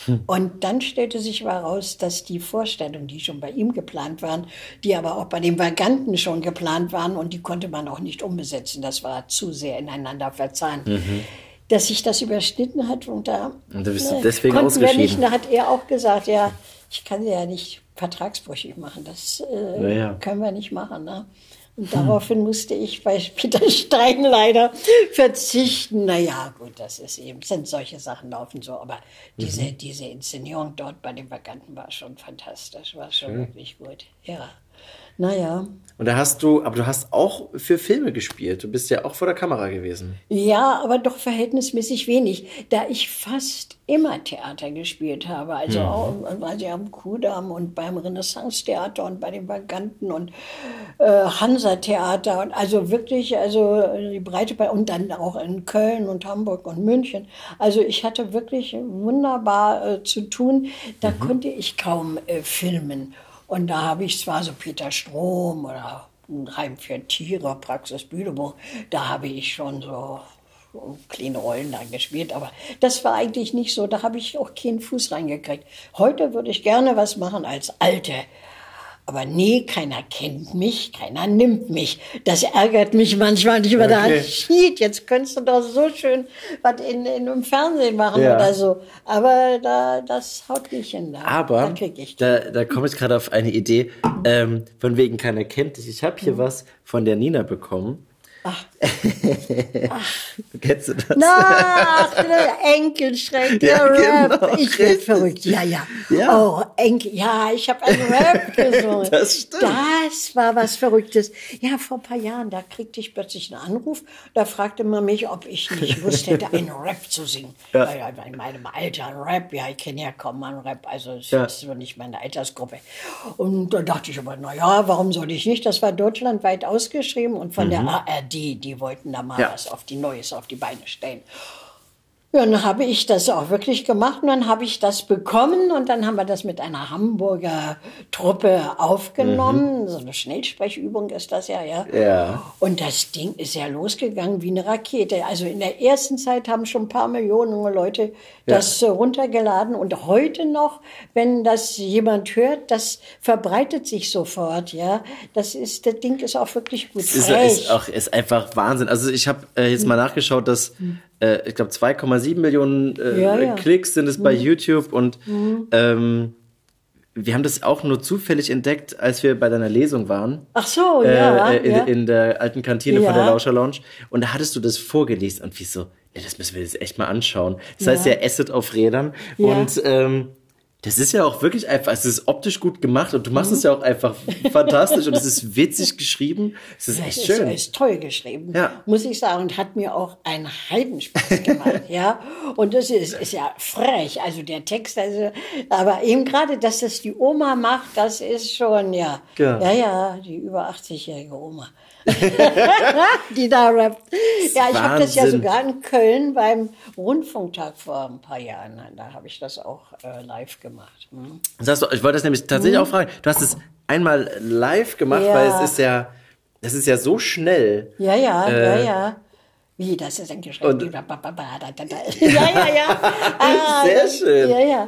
Hm. Und dann stellte sich heraus, dass die Vorstellungen, die schon bei ihm geplant waren, die aber auch bei den Vaganten schon geplant waren und die konnte man auch nicht umbesetzen. Das war zu sehr ineinander verzahnt. Mhm dass sich das überschnitten hat. Und da und du bist ne, deswegen konnten wir nicht. Da hat er auch gesagt, ja, ich kann ja nicht vertragsbrüchig machen. Das äh, ja, ja. können wir nicht machen. Ne? Und daraufhin musste ich bei Peter Stein leider verzichten. Naja, gut, das ist eben, sind solche Sachen laufen so. Aber diese, Mhm. diese Inszenierung dort bei den Vaganten war schon fantastisch, war schon wirklich gut. Ja. Naja. Und da hast du, aber du hast auch für Filme gespielt. Du bist ja auch vor der Kamera gewesen. Ja, aber doch verhältnismäßig wenig, da ich fast immer Theater gespielt habe. Also auch also am Kudamm und beim Renaissance-Theater und bei den Vaganten und äh, Hansa-Theater und also wirklich, also die Breite bei und dann auch in Köln und Hamburg und München. Also ich hatte wirklich wunderbar äh, zu tun. Da konnte ich kaum äh, filmen. Und da habe ich zwar so Peter Strom oder ein Heim für Tiere, Praxis Büdebuch, da habe ich schon so kleine Rollen da gespielt, aber das war eigentlich nicht so, da habe ich auch keinen Fuß reingekriegt. Heute würde ich gerne was machen als Alte. Aber nee, keiner kennt mich, keiner nimmt mich. Das ärgert mich manchmal nicht über Okay. okay. Shit, jetzt könntest du doch so schön was in, in, im Fernsehen machen Ja. oder so. Aber da, das haut nicht hin. Da, Aber da krieg ich da, da komme ich gerade auf eine Idee, ähm, von wegen keiner kennt dich. Ich habe hier was von der Nina bekommen. Ach. Kennst du das? Na, ach, Enkelschreck, der Ja, Rap. genau, ich richtig. verrückt. Ja, ja. Ja. Oh, Enkel, ja, ich habe einen Rap gesungen. Das stimmt. Das war was Verrücktes. Ja, vor ein paar Jahren, da kriegte ich plötzlich einen Anruf. Da fragte man mich, ob ich nicht Lust hätte, einen Rap zu singen. Ja. Ja. Ja, in meinem Alter Rap, ja, ich kenne ja kaum einen Rap, also das Ja. ist so nicht meine Altersgruppe. Und da dachte ich aber, na ja, warum soll ich nicht? Das war deutschlandweit ausgeschrieben und von der ARD, die wollten da mal. Ja. was auf die Neues auf die Beine stellen. Ja, dann habe ich das auch wirklich gemacht und dann habe ich das bekommen und dann haben wir das mit einer Hamburger Truppe aufgenommen. So eine Schnellsprechübung ist das ja, ja. Ja. Und das Ding ist ja losgegangen wie eine Rakete. Also in der ersten Zeit haben schon ein paar Millionen Leute das äh, runtergeladen und heute noch, wenn das jemand hört, das verbreitet sich sofort, ja. Das ist, das Ding ist auch wirklich gut. Ist, frech. ist, auch, ist einfach Wahnsinn. Also ich habe äh, jetzt mal nachgeschaut, dass äh, ich glaube 2,7 Millionen äh, Ja, ja. Klicks sind es bei YouTube und ähm, wir haben das auch nur zufällig entdeckt, als wir bei deiner Lesung waren. Ach so, ja. äh, in, ja. in der alten Kantine von der Lauscher Lounge. Und da hattest du das vorgelesen und wie so, ja, das müssen wir jetzt echt mal anschauen. Das heißt ja Asset auf Rädern. Und ähm, das ist ja auch wirklich einfach, es ist optisch gut gemacht und du machst Mhm. es ja auch einfach fantastisch und es ist witzig geschrieben. Es ist echt Es schön. Ist, ist toll geschrieben, Ja. muss ich sagen. Und hat mir auch einen Heidenspaß gemacht, ja. Und das ist, ist ja frech, also der Text, also, aber eben gerade, dass das die Oma macht, das ist schon, ja. Ja. Ja, ja, die über 80-jährige Oma. die da rappt. Ja, ich habe das ja sogar in Köln beim Rundfunktag vor ein paar Jahren, da habe ich das auch äh, live gemacht. Hm. Das du, ich wollte das nämlich tatsächlich auch fragen. Du hast es einmal live gemacht. Ja. weil es ist ja, das ist ja so schnell. Ja, ja, Äh. ja, ja. Wie, das ist ein Geschenk. Ja, ja, ja. Ah, Sehr schön. Ja, ja.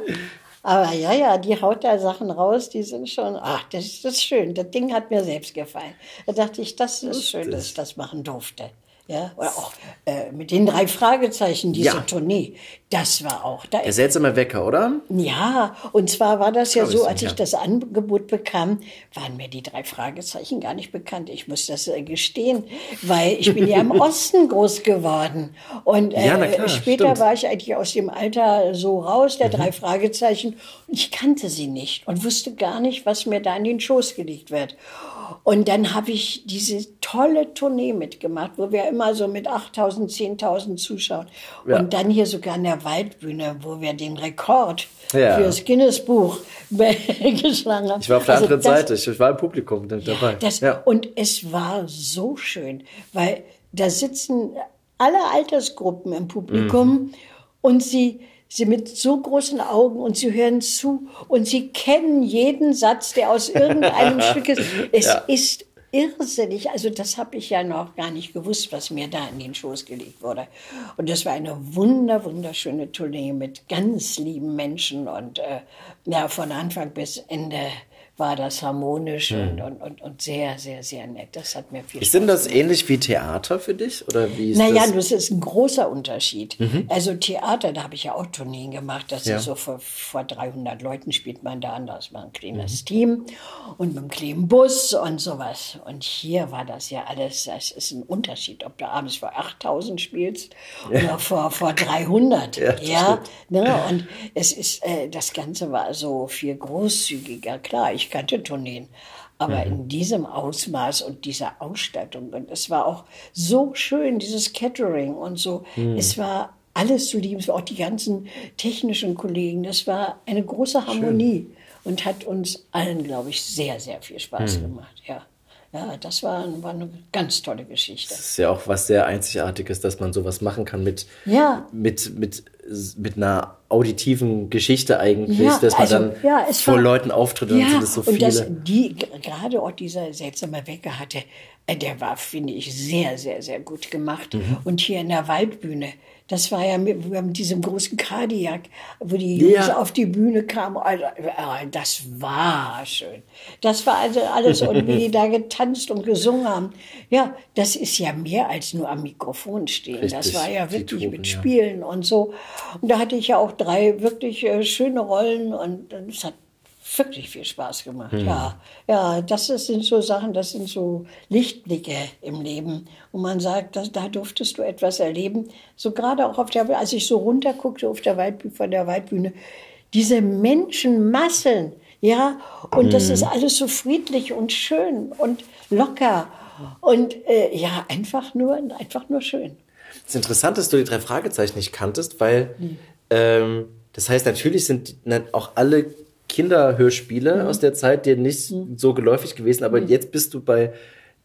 Aber ja, ja, die haut da Sachen raus, die sind schon, ach, das ist, das ist schön. Das Ding hat mir selbst gefallen. Da dachte ich, das ist schön, dass ich das machen durfte. Ja, oder auch äh, mit den drei Fragezeichen, diese Ja. Tournee. Das war auch, da Der seltsame Wecker, oder? ja, und zwar war das ja so, als ich das Angebot bekam, waren mir die drei Fragezeichen gar nicht bekannt. Ich muss das äh, gestehen, weil ich bin ja im Osten groß geworden. Und äh, Ja, klar, später stimmt. Mhm. war ich eigentlich aus dem Alter so raus, der drei Fragezeichen. Und ich kannte sie nicht und wusste gar nicht, was mir da in den Schoß gelegt wird. Und dann habe ich diese tolle Tournee mitgemacht, wo wir immer so mit 8.000, 10.000 Zuschauern. Ja. Und dann hier sogar in der Waldbühne, wo wir den Rekord Ja. fürs Guinness-Buch geschlagen haben. Ich war auf der Also anderen das- Seite, ich, war im Publikum da- dabei. das, ja. Und es war so schön, weil da sitzen alle Altersgruppen im Publikum Mhm. und sie, sie mit so großen Augen und sie hören zu und sie kennen jeden Satz, der aus irgendeinem Stück ist. Es Ja. ist irrsinnig. Also das habe ich ja noch gar nicht gewusst, was mir da in den Schoß gelegt wurde. Und das war eine wunder, wunderschöne Tournee mit ganz lieben Menschen und äh, ja, von Anfang bis Ende war das harmonisch und, und, und, und sehr, sehr, sehr nett. Das hat mir viel Ist Spaß denn das ähnlich wie Theater für dich? Oder wie ist naja, das? das ist ein großer Unterschied. Also Theater, da habe ich ja auch Tourneen gemacht. Das Ja. ist so vor, vor 300 Leuten spielt man da an. Das war ein kleines Team. und mit dem kleinen Bus und sowas. Und hier war das ja alles, das ist ein Unterschied, ob du abends vor 8000 spielst ja. oder vor, vor 300. Ja, ja ne? Und es ist, äh, das Ganze war so viel großzügiger. Klar, ich kannte Tourneen. Aber mhm. in diesem Ausmaß und dieser Ausstattung. Und es war auch so schön, dieses Catering und so. Mhm. Es war alles zu lieben, auch die ganzen technischen Kollegen. Das war eine große Harmonie Schön. und hat uns allen, glaube ich, sehr, sehr viel Spaß mhm. gemacht. Ja. Ja, das war, war, eine ganz tolle Geschichte. Das ist ja auch was sehr Einzigartiges, dass man sowas machen kann mit, ja. mit, mit, mit einer auditiven Geschichte eigentlich, ja, dass man also, dann ja, vor war, Leuten auftritt und sind es so viele. Und das, die, gerade auch dieser seltsame Wecker hatte, äh, der war, finde ich, sehr, sehr, sehr gut gemacht. Mhm. Und hier in der Waldbühne, das war ja mit, mit diesem großen Kadiak, wo die Jungs ja. auf die Bühne kamen. Also, das war schön. Das war also alles, und wie die da getanzt und gesungen haben. Ja, das ist ja mehr als nur am Mikrofon stehen. Richtig, das war ja wirklich Truppen, mit Spielen ja. und so. Und da hatte ich ja auch drei wirklich äh, schöne Rollen und es hat wirklich viel Spaß gemacht. Hm. Ja, ja, das sind so Sachen, das sind so Lichtblicke im Leben, wo man sagt, dass, da durftest du etwas erleben. So gerade auch auf der, als ich so runterguckte auf der Waldbühne, von der Waldbühne, diese Menschenmassen, ja, und hm. das ist alles so friedlich und schön und locker und äh, ja, einfach nur, einfach nur schön. Es ist interessant, dass du die drei Fragezeichen nicht kanntest, weil hm. ähm, das heißt, natürlich sind auch alle Kinderhörspiele mhm. aus der Zeit dir nicht mhm. so geläufig gewesen, aber mhm. jetzt bist du bei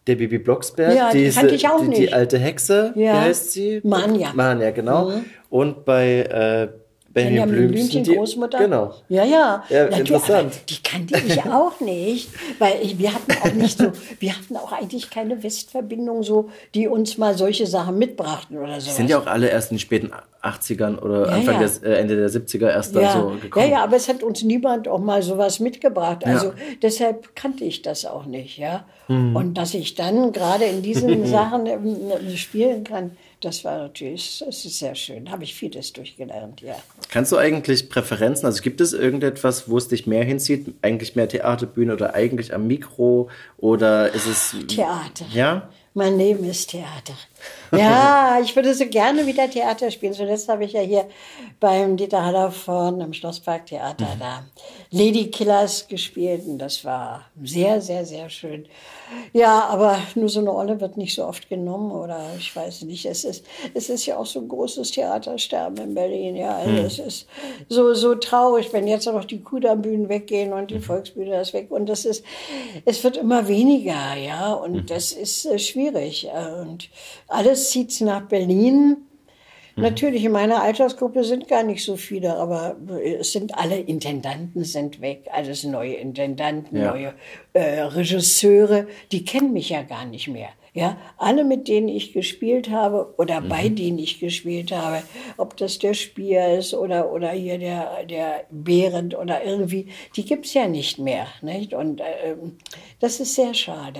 der Bibi Blocksberg, ja, die, diese, ich auch die, die alte Hexe, ja. wie heißt sie? Manja. Manja, genau. Mhm. Und bei äh, Benjamin, Benjamin Blümchen, die, Großmutter. Genau. Ja, ja. ja interessant. Die kannte ich auch nicht, weil wir hatten auch nicht so, wir hatten auch eigentlich keine Westverbindung so, die uns mal solche Sachen mitbrachten oder so. Sind ja auch alle erst in den späten 80ern oder ja, Anfang ja. Der, äh, Ende der 70er erst dann so gekommen. Ja, ja, aber es hat uns niemand auch mal sowas mitgebracht. Also deshalb kannte ich das auch nicht, ja. Hm. Und dass ich dann gerade in diesen Sachen äh, spielen kann, das war natürlich, es ist sehr schön. Habe ich vieles durchgelernt, ja. Kannst du eigentlich Präferenzen, also gibt es irgendetwas, wo es dich mehr hinzieht? Eigentlich mehr Theaterbühne oder eigentlich am Mikro oder ist es... Theater. Ja? Mein Leben ist Theater. Ja, ich würde so gerne wieder Theater spielen. Zuletzt habe ich ja hier beim Dieter Haller von im Schlossparktheater mhm. da Lady Killers gespielt und das war sehr, sehr, sehr schön. Ja, aber nur so eine Rolle wird nicht so oft genommen oder ich weiß nicht. Es ist, es ist ja auch so ein großes Theatersterben in Berlin. Ja, also mhm. es ist so, so traurig, wenn jetzt noch die Kudambühnen weggehen und die mhm. Volksbühne ist weg und das ist, es wird immer weniger, ja, und mhm. das ist äh, schwierig und alles zieht nach Berlin. Mhm. Natürlich, in meiner Altersgruppe sind gar nicht so viele, aber es sind alle Intendanten sind weg, alles neue Intendanten, ja. neue äh, Regisseure, die kennen mich ja gar nicht mehr. Ja, alle, mit denen ich gespielt habe oder mhm. bei denen ich gespielt habe, ob das der Spier ist oder, oder hier der, der Behrend oder irgendwie, die gibt's ja nicht mehr. Nicht? Und äh, das ist sehr schade.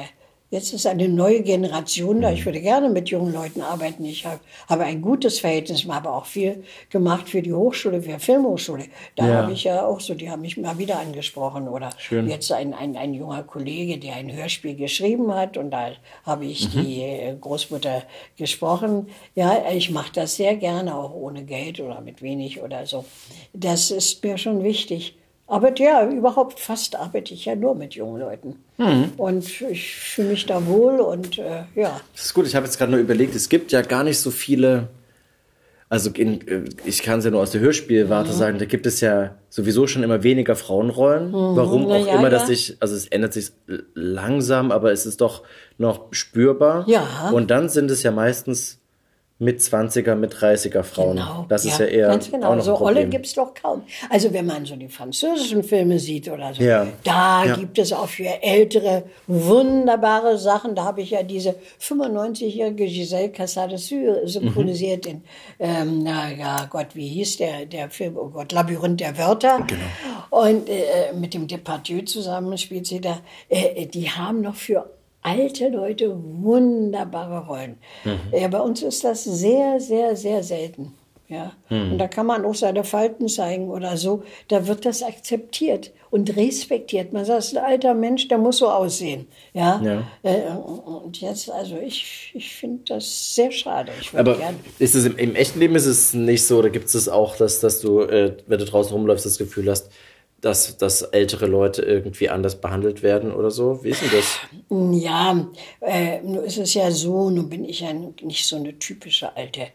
Jetzt ist eine neue Generation da. Ich würde gerne mit jungen Leuten arbeiten. Ich habe, habe ein gutes Verhältnis, habe auch viel gemacht für die Hochschule, für die Filmhochschule. Da ja. habe ich ja auch so, die haben mich mal wieder angesprochen. Oder Schön. jetzt ein, ein, ein junger Kollege, der ein Hörspiel geschrieben hat und da habe ich mhm. die äh, Großmutter gesprochen. Ja, ich mache das sehr gerne, auch ohne Geld oder mit wenig oder so. Das ist mir schon wichtig. Aber ja, überhaupt fast arbeite ich ja nur mit jungen Leuten. Mhm. Und ich fühle mich da wohl und äh, ja. Das ist gut, ich habe jetzt gerade nur überlegt, es gibt ja gar nicht so viele, also in, äh, ich kann es ja nur aus der Hörspielwarte mhm. sagen, da gibt es ja sowieso schon immer weniger Frauenrollen. Mhm. Warum auch ja, immer, dass sich, also es ändert sich langsam, aber es ist doch noch spürbar. Ja. Und dann sind es ja meistens mit 20er, mit 30er Frauen. Genau, das ist ja, eher ganz genau. Auch noch so Rolle gibt's doch kaum. Also wenn man so die französischen Filme sieht oder so, ja. da ja. gibt es auch für Ältere wunderbare Sachen. Da habe ich ja diese 95-jährige Giselle Cassade synchronisiert mhm. in, ähm, na ja Gott, wie hieß der, der Film, oh Gott, Labyrinth der Wörter. Genau. Und äh, mit dem Depardieu zusammen spielt sie da. Äh, die haben noch für alte Leute wunderbare Rollen. Mhm. Ja, bei uns ist das sehr, sehr, sehr selten. Ja, und da kann man auch seine Falten zeigen oder so. Da wird das akzeptiert und respektiert. Man sagt, ein alter Mensch, der muss so aussehen. Ja. Ja. Äh, und jetzt, also ich, ich finde das sehr schade. Aber gern. ist es im, im echten Leben ist es nicht so, oder gibt es auch, dass, dass du, äh, wenn du draußen rumläufst, das Gefühl hast, dass, dass ältere Leute irgendwie anders behandelt werden oder so? Wie ist denn das? Ja, äh, nur ist es ja so, nun bin ich ja nicht so eine typische Alte.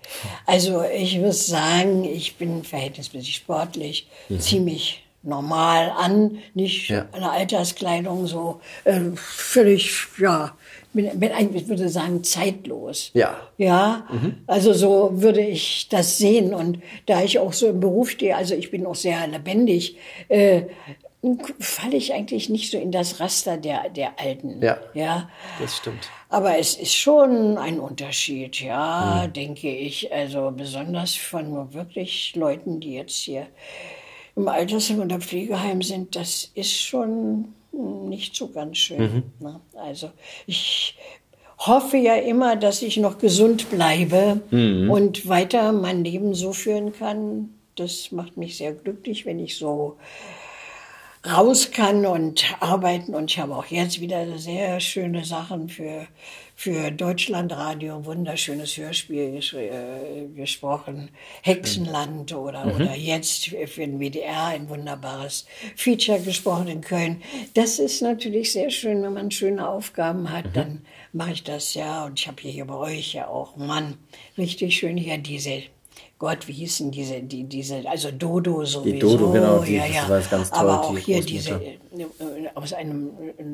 Also ich muss sagen, ich bin verhältnismäßig sportlich, ziemlich normal an, nicht Ja. eine Alterskleidung so äh, völlig, ja, bin, bin eigentlich, ich würde sagen, zeitlos. Ja. Ja, also so würde ich das sehen. Und da ich auch so im Beruf stehe, also ich bin auch sehr lebendig, äh, falle ich eigentlich nicht so in das Raster der, der Alten. Ja. ja. Das stimmt. Aber es ist schon ein Unterschied, ja, denke ich. Also besonders von wirklich Leuten, die jetzt hier im Altersheim oder Pflegeheim sind, das ist schon nicht so ganz schön. Ne? Also ich hoffe ja immer, dass ich noch gesund bleibe und weiter mein Leben so führen kann. Das macht mich sehr glücklich, wenn ich so raus kann und arbeiten. Und ich habe auch jetzt wieder sehr schöne Sachen für, für Deutschlandradio, ein wunderschönes Hörspiel äh, gesprochen. Hexenland oder, oder jetzt für den WDR ein wunderbares Feature gesprochen in Köln. Das ist natürlich sehr schön, wenn man schöne Aufgaben hat, dann mache ich das ja. Und ich habe hier bei euch ja auch, Mann, richtig schön hier diese Gott, wie hießen diese, die, diese, also Dodo sowieso. Dodo, genau, die- ja, das ja. war jetzt ganz toll, Aber auch die hier diese, äh, aus einem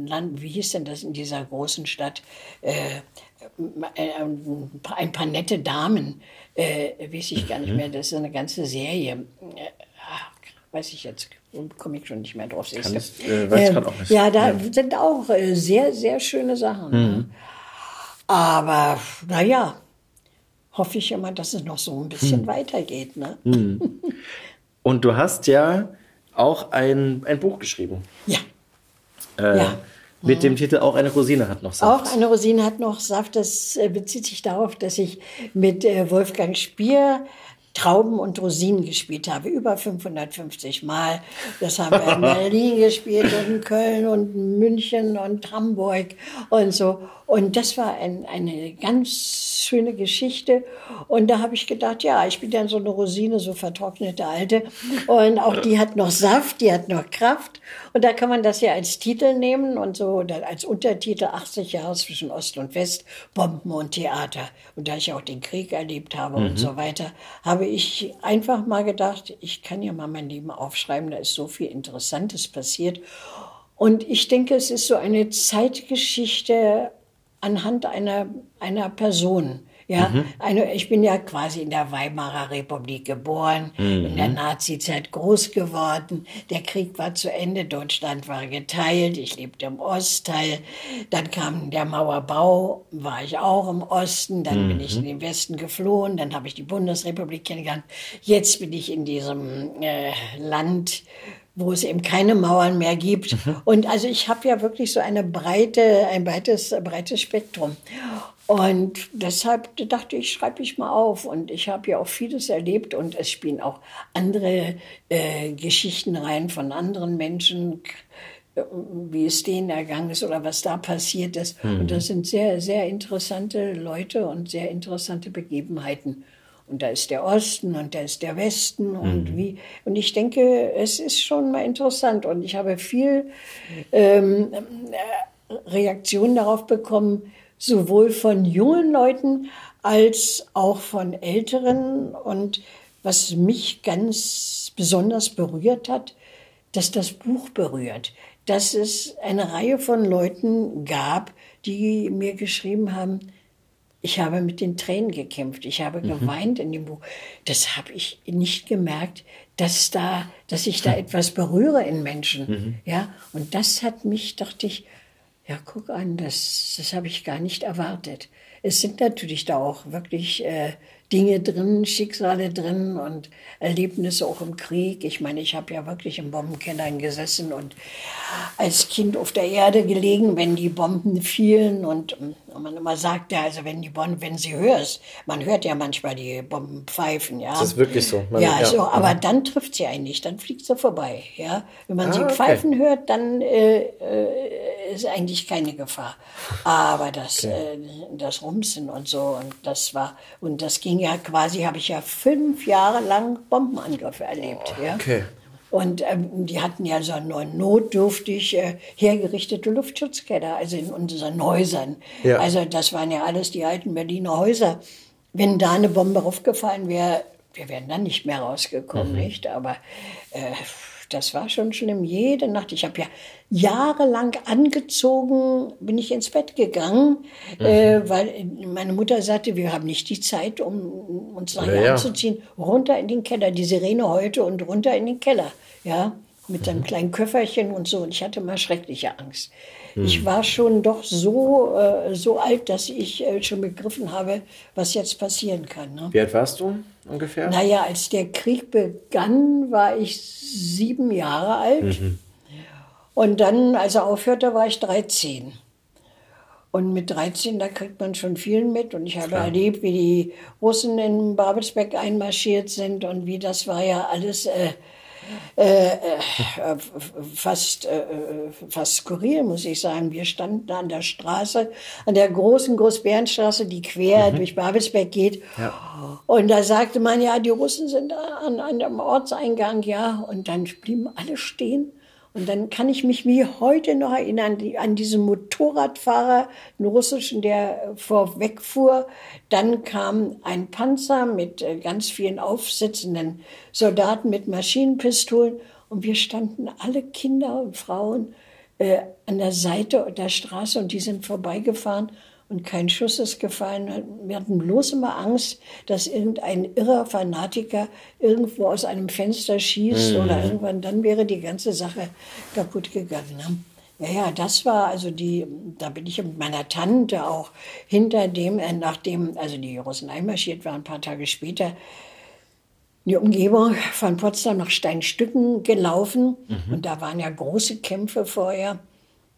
Land, wie hieß denn das in dieser großen Stadt? Äh, äh, ein paar nette Damen, äh, weiß ich gar Mhm. nicht mehr, das ist eine ganze Serie. Äh, ah, weiß ich jetzt, komme ich schon nicht mehr drauf. du. ich- äh, weiß Ähm, auch nicht. Ja, da sind auch äh, sehr, sehr schöne Sachen. Mhm. ne? Aber naja, hoffe ich immer, dass es noch so ein Mhm. bisschen weitergeht. Ne? Und du hast ja auch ein, ein Buch geschrieben. Ja. Äh, Ja. Mit dem Titel Auch eine Rosine hat noch Saft. Auch eine Rosine hat noch Saft. Das äh, bezieht sich darauf, dass ich mit äh, Wolfgang Spier Trauben und Rosinen gespielt habe. Über 550 Mal. Das haben wir in Berlin gespielt und in Köln und München und Hamburg und so. Und das war ein, eine ganz schöne Geschichte. Und da habe ich gedacht, ja, ich bin ja so eine Rosine, so vertrocknete Alte. Und auch die hat noch Saft, die hat noch Kraft. Und da kann man das ja als Titel nehmen und so als Untertitel 80 Jahre zwischen Ost und West, Bomben und Theater. Und da ich auch den Krieg erlebt habe und so weiter, habe ich einfach mal gedacht, ich kann ja mal mein Leben aufschreiben, da ist so viel Interessantes passiert. Und ich denke, es ist so eine Zeitgeschichte anhand einer, einer Person. Ja, eine, ich bin ja quasi in der Weimarer Republik geboren, in der Nazizeit groß geworden. Der Krieg war zu Ende, Deutschland war geteilt, ich lebte im Ostteil. Dann kam der Mauerbau, war ich auch im Osten. Dann bin ich in den Westen geflohen, dann habe ich die Bundesrepublik kennengelernt. Jetzt bin ich in diesem äh, Land, wo es eben keine Mauern mehr gibt. Und also ich habe ja wirklich so eine breite, ein breites, breites Spektrum. Und deshalb dachte ich, schreibe ich mal auf. Und ich habe ja auch vieles erlebt und es spielen auch andere äh, Geschichten rein von anderen Menschen, wie es denen ergangen ist oder was da passiert ist. Und das sind sehr, sehr interessante Leute und sehr interessante Begebenheiten. Und da ist der Osten und da ist der Westen und wie. Und ich denke, es ist schon mal interessant. Und ich habe viel ähm, äh, Reaktionen darauf bekommen, sowohl von jungen Leuten als auch von älteren. Und was mich ganz besonders berührt hat, dass das Buch berührt. Dass es eine Reihe von Leuten gab, die mir geschrieben haben, ich habe mit den Tränen gekämpft. Ich habe geweint in dem Buch. Das habe ich nicht gemerkt, dass da, dass ich da etwas berühre in Menschen. Ja, und das hat mich, dachte ich, Ja, guck an, das, das habe ich gar nicht erwartet. Es sind natürlich da auch wirklich äh, Dinge drin, Schicksale drin und Erlebnisse auch im Krieg. Ich meine, ich habe ja wirklich in Bombenkellern gesessen und als Kind auf der Erde gelegen, wenn die Bomben fielen und, und man immer sagte, also wenn die Bomben, wenn sie hörst, man hört ja manchmal die Bomben pfeifen, ja. Das ist wirklich so. Man, ja, ja. So, aber dann trifft sie einen nicht, dann fliegt sie vorbei, ja. Wenn man ah, sie pfeifen okay. hört, dann äh, äh, ist eigentlich keine Gefahr. Aber das, okay. äh, das Rumsen und so und das war und das ging ja quasi, habe ich ja fünf Jahre lang Bombenangriffe erlebt. Oh, ja. Okay. Und ähm, die hatten ja so eine notdürftig äh, hergerichtete Luftschutzkeller, also in unseren Häusern. Ja. Also das waren ja alles die alten Berliner Häuser. Wenn da eine Bombe aufgefallen wäre, wir wären dann nicht mehr rausgekommen, mhm. nicht? Aber äh, das war schon schlimm. Jede Nacht. Ich habe ja jahrelang angezogen, bin ich ins Bett gegangen, mhm. äh, weil meine Mutter sagte, wir haben nicht die Zeit, um uns nachher ja, anzuziehen. Runter in den Keller, die Sirene heute und runter in den Keller. Ja, mit einem mhm. kleinen Köfferchen und so. Und ich hatte mal schreckliche Angst. Mhm. Ich war schon doch so, äh, so alt, dass ich äh, schon begriffen habe, was jetzt passieren kann. Ne? Wie alt warst du ungefähr? Naja, als der Krieg begann, war ich sieben Jahre alt. Mhm. Und dann, als er aufhörte, war ich 13. Und mit 13, da kriegt man schon viel mit. Und ich habe Klar. erlebt, wie die Russen in Babelsberg einmarschiert sind und wie das war ja alles äh, äh, äh, fast, äh, fast skurril, muss ich sagen. Wir standen an der Straße, an der großen Großbärenstraße, die quer mhm. durch Babelsberg geht. Ja. Und da sagte man, ja, die Russen sind an, an dem Ortseingang, ja. Und dann blieben alle stehen und dann kann ich mich wie heute noch erinnern die, an diesen Motorradfahrer, einen russischen, der vorwegfuhr. Dann kam ein Panzer mit äh, ganz vielen aufsitzenden Soldaten mit Maschinenpistolen und wir standen alle Kinder und Frauen äh, an der Seite der Straße und die sind vorbeigefahren und kein Schuss ist gefallen. Wir hatten bloß immer Angst, dass irgendein irrer Fanatiker irgendwo aus einem Fenster schießt mhm. oder irgendwann, dann wäre die ganze Sache kaputt gegangen. Ne? Ja, ja, das war also die, da bin ich mit meiner Tante auch hinter dem, äh, nachdem, also die Russen einmarschiert waren, ein paar Tage später, in die Umgebung von Potsdam nach Steinstücken gelaufen. Mhm. Und da waren ja große Kämpfe vorher.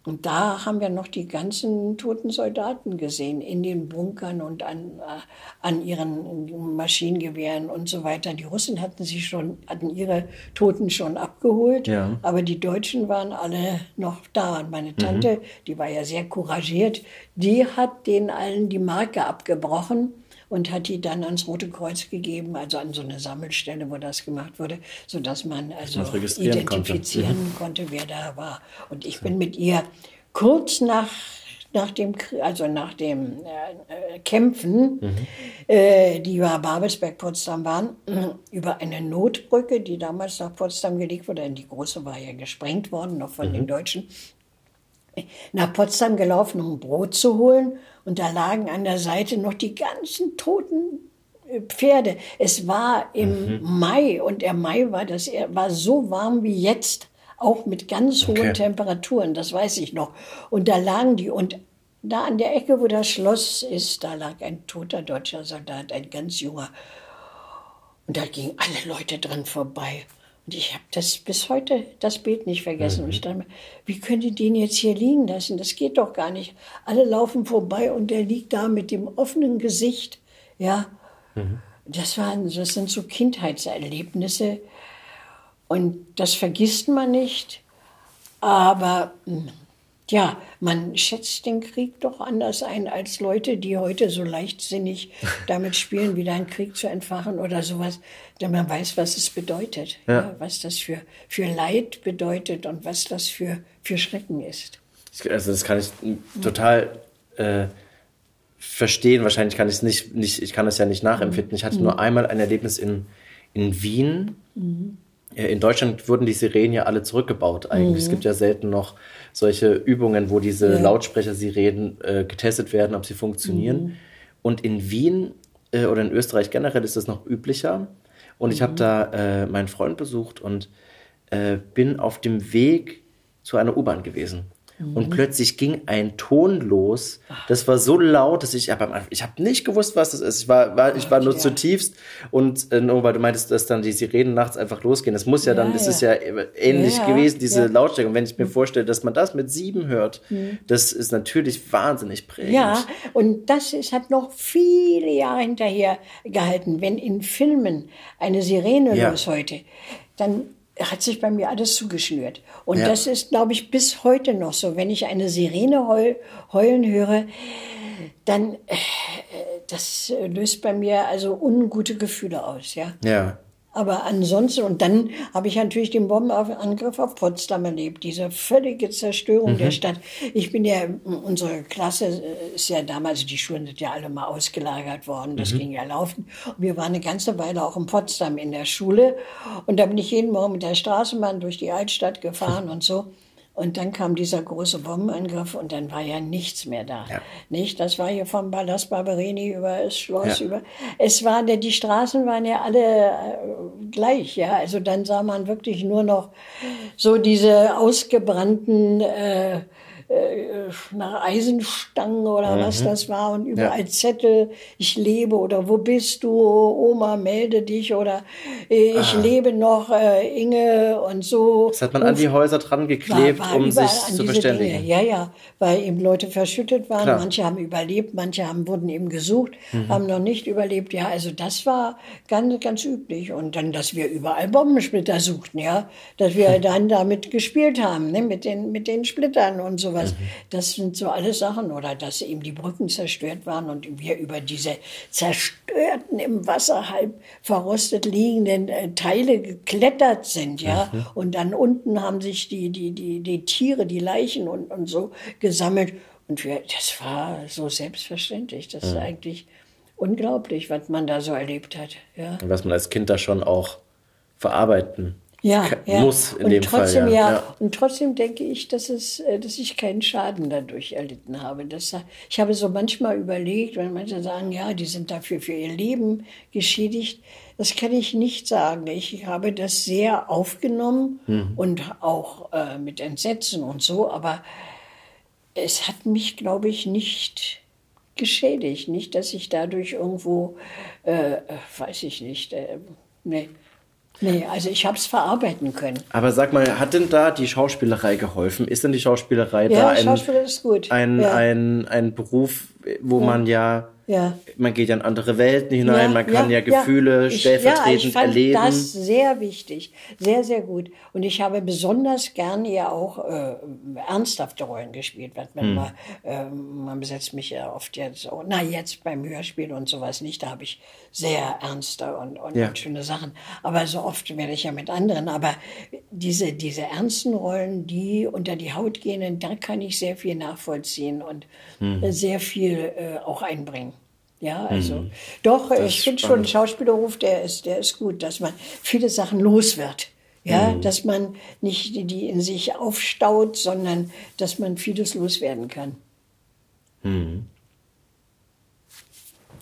Und da haben wir noch die ganzen toten Soldaten gesehen in den Bunkern und an, äh, an ihren Maschinengewehren und so weiter. Die Russen hatten sie schon, hatten ihre Toten schon abgeholt, ja. aber die Deutschen waren alle noch da. Und meine Tante, mhm. die war ja sehr couragiert, die hat denen allen die Marke abgebrochen und hat die dann ans Rote Kreuz gegeben, also an so eine Sammelstelle, wo das gemacht wurde, sodass man also identifizieren konnte. Mhm. konnte. wer da war. Und ich bin mit ihr kurz nach nach dem, also nach dem äh, Kämpfen, mhm. äh, die über Babelsberg-Potsdam waren, über eine Notbrücke, die damals nach Potsdam gelegt wurde, denn die große war ja gesprengt worden, noch von mhm. den Deutschen, nach Potsdam gelaufen, um Brot zu holen. Und da lagen an der Seite noch die ganzen toten Pferde. Es war im mhm. Mai und der Mai war, das, war so warm wie jetzt, auch mit ganz hohen okay. Temperaturen, das weiß ich noch. Und da lagen die und da an der Ecke, wo das Schloss ist, da lag ein toter deutscher Soldat, ein ganz junger. Und da gingen alle Leute dran vorbei. Und ich habe das bis heute das Bild nicht vergessen. Mhm. Und ich dachte, wie könnt ihr den jetzt hier liegen lassen? Das geht doch gar nicht. Alle laufen vorbei und der liegt da mit dem offenen Gesicht. Ja, mhm. das waren, das sind so Kindheitserlebnisse und das vergisst man nicht. Aber hm, ja, man schätzt den Krieg doch anders ein als Leute, die heute so leichtsinnig damit spielen, wieder einen Krieg zu entfachen oder sowas. Denn man weiß, was es bedeutet, ja. Ja, was das für, für Leid bedeutet und was das für, für Schrecken ist. Also das kann ich total äh, verstehen. Wahrscheinlich kann ich es nicht, nicht, ich kann es ja nicht nachempfinden. Ich hatte mhm. nur einmal ein Erlebnis in, in Wien. Mhm. In Deutschland wurden die Sirenen ja alle zurückgebaut eigentlich. Mhm. Es gibt ja selten noch solche Übungen, wo diese ja. Lautsprecher-Sirenen äh, getestet werden, ob sie funktionieren. Mhm. Und in Wien äh, oder in Österreich generell ist das noch üblicher. Und mhm. ich habe da äh, meinen Freund besucht und äh, bin auf dem Weg zu einer U-Bahn gewesen. Und plötzlich ging ein Ton los. Das war so laut, dass ich, aber ich habe nicht gewusst, was das ist. Ich war, war ich war nur ja. zutiefst und äh, nur weil du meintest, dass dann die Sirenen nachts einfach losgehen. Das muss ja, dann, das ja. ist ja ähnlich Ja, ja, gewesen, diese ja. Lautstärke. Und wenn ich mir vorstelle, dass man das mit sieben hört, das ist natürlich wahnsinnig prägend. Mhm. Ja, und das ist, hat noch viele Jahre hinterher gehalten. Wenn in Filmen eine Sirene Ja. los heute, dann hat sich bei mir alles zugeschnürt. Und Ja. das ist, glaube ich, bis heute noch so. Wenn ich eine Sirene heul, heulen höre, dann äh, das äh, löst bei mir also ungute Gefühle aus, ja. Ja. Aber ansonsten, und dann habe ich natürlich den Bombenangriff auf Potsdam erlebt, diese völlige Zerstörung der Stadt. Ich bin ja, unsere Klasse äh, ist ja damals, die Schulen sind ja alle mal ausgelagert worden, das ging ja laufen. Und wir waren eine ganze Weile auch in Potsdam in der Schule. Und da bin ich jeden Morgen mit der Straßenbahn durch die Altstadt gefahren und so. Und dann kam dieser große Bombenangriff und dann war ja nichts mehr da. Ja. Nicht? Das war hier vom Palast Barberini über das Schloss, Ja. über. Es war, der- die Straßen waren ja alle äh, gleich, ja. Also dann sah man wirklich nur noch so diese ausgebrannten, äh, äh, nach Eisenstangen oder was das war und überall Ja. Zettel, ich lebe oder wo bist du, Oma, melde dich oder äh, ich lebe noch, äh, Inge und so. Das hat man an die Häuser dran geklebt, War- war um sich zu verständigen. Dinge. Ja, ja, weil eben Leute verschüttet waren. Klar. Manche haben überlebt, manche haben, wurden eben gesucht, Mhm. haben noch nicht überlebt. Ja, also das war ganz, ganz üblich. Und dann, dass wir überall Bombensplitter suchten, ja, dass wir dann damit gespielt haben, ne, mit den, mit den Splittern und sowas. Mhm. Das sind so alle Sachen. Oder dass eben die Brücken zerstört waren und wir über diese zerstörten, im Wasser halb verrostet liegenden äh, Teile geklettert sind, ja. Mhm. Und dann unten haben sich die, die, die, die Tiere, die Leichen und, und so gesammelt. Und wir, das war so selbstverständlich. Das ist eigentlich unglaublich, was man da so erlebt hat. Ja, Und was man als Kind da schon auch verarbeiten ja, ja. muss in und dem trotzdem, Fall. Ja. Ja, Und trotzdem denke ich, dass, es, äh, dass ich keinen Schaden dadurch erlitten habe. Das, ich habe so manchmal überlegt, wenn manche sagen, ja, die sind dafür für ihr Leben geschädigt. Das kann ich nicht sagen. Ich habe das sehr aufgenommen Mhm. und auch äh, mit Entsetzen und so, aber es hat mich, glaube ich, nicht geschädigt. Nicht, dass ich dadurch irgendwo, äh, äh, weiß ich nicht, äh, nee. Nee, also ich habe es verarbeiten können. Aber sag mal, hat denn da die Schauspielerei geholfen? Ist denn die Schauspielerei da Ja, ein, Schauspieler ist gut. ein, ja. ein, ein Beruf, wo man ja, Ja. man geht ja in andere Welten hinein, man kann ja, Gefühle Ich- stellvertretend ja, ich fand erleben. das sehr wichtig, sehr, sehr gut. Und ich habe besonders gern ja auch äh, ernsthafte Rollen gespielt. Hm. man, mal, äh, man besetzt mich ja oft jetzt, so, na jetzt beim Hörspiel und sowas nicht, da habe ich sehr ernste und, und, Ja. und schöne Sachen. Aber so oft werde ich ja mit anderen. Aber diese, diese ernsten Rollen, die unter die Haut gehen, da kann ich sehr viel nachvollziehen und Hm. sehr viel äh, auch einbringen. Ja, also doch, ich ist finde schon, spannend. Schauspielerruf, der ist, der ist gut, dass man viele Sachen los wird. Ja, dass man nicht die- die in sich aufstaut, sondern dass man vieles loswerden kann.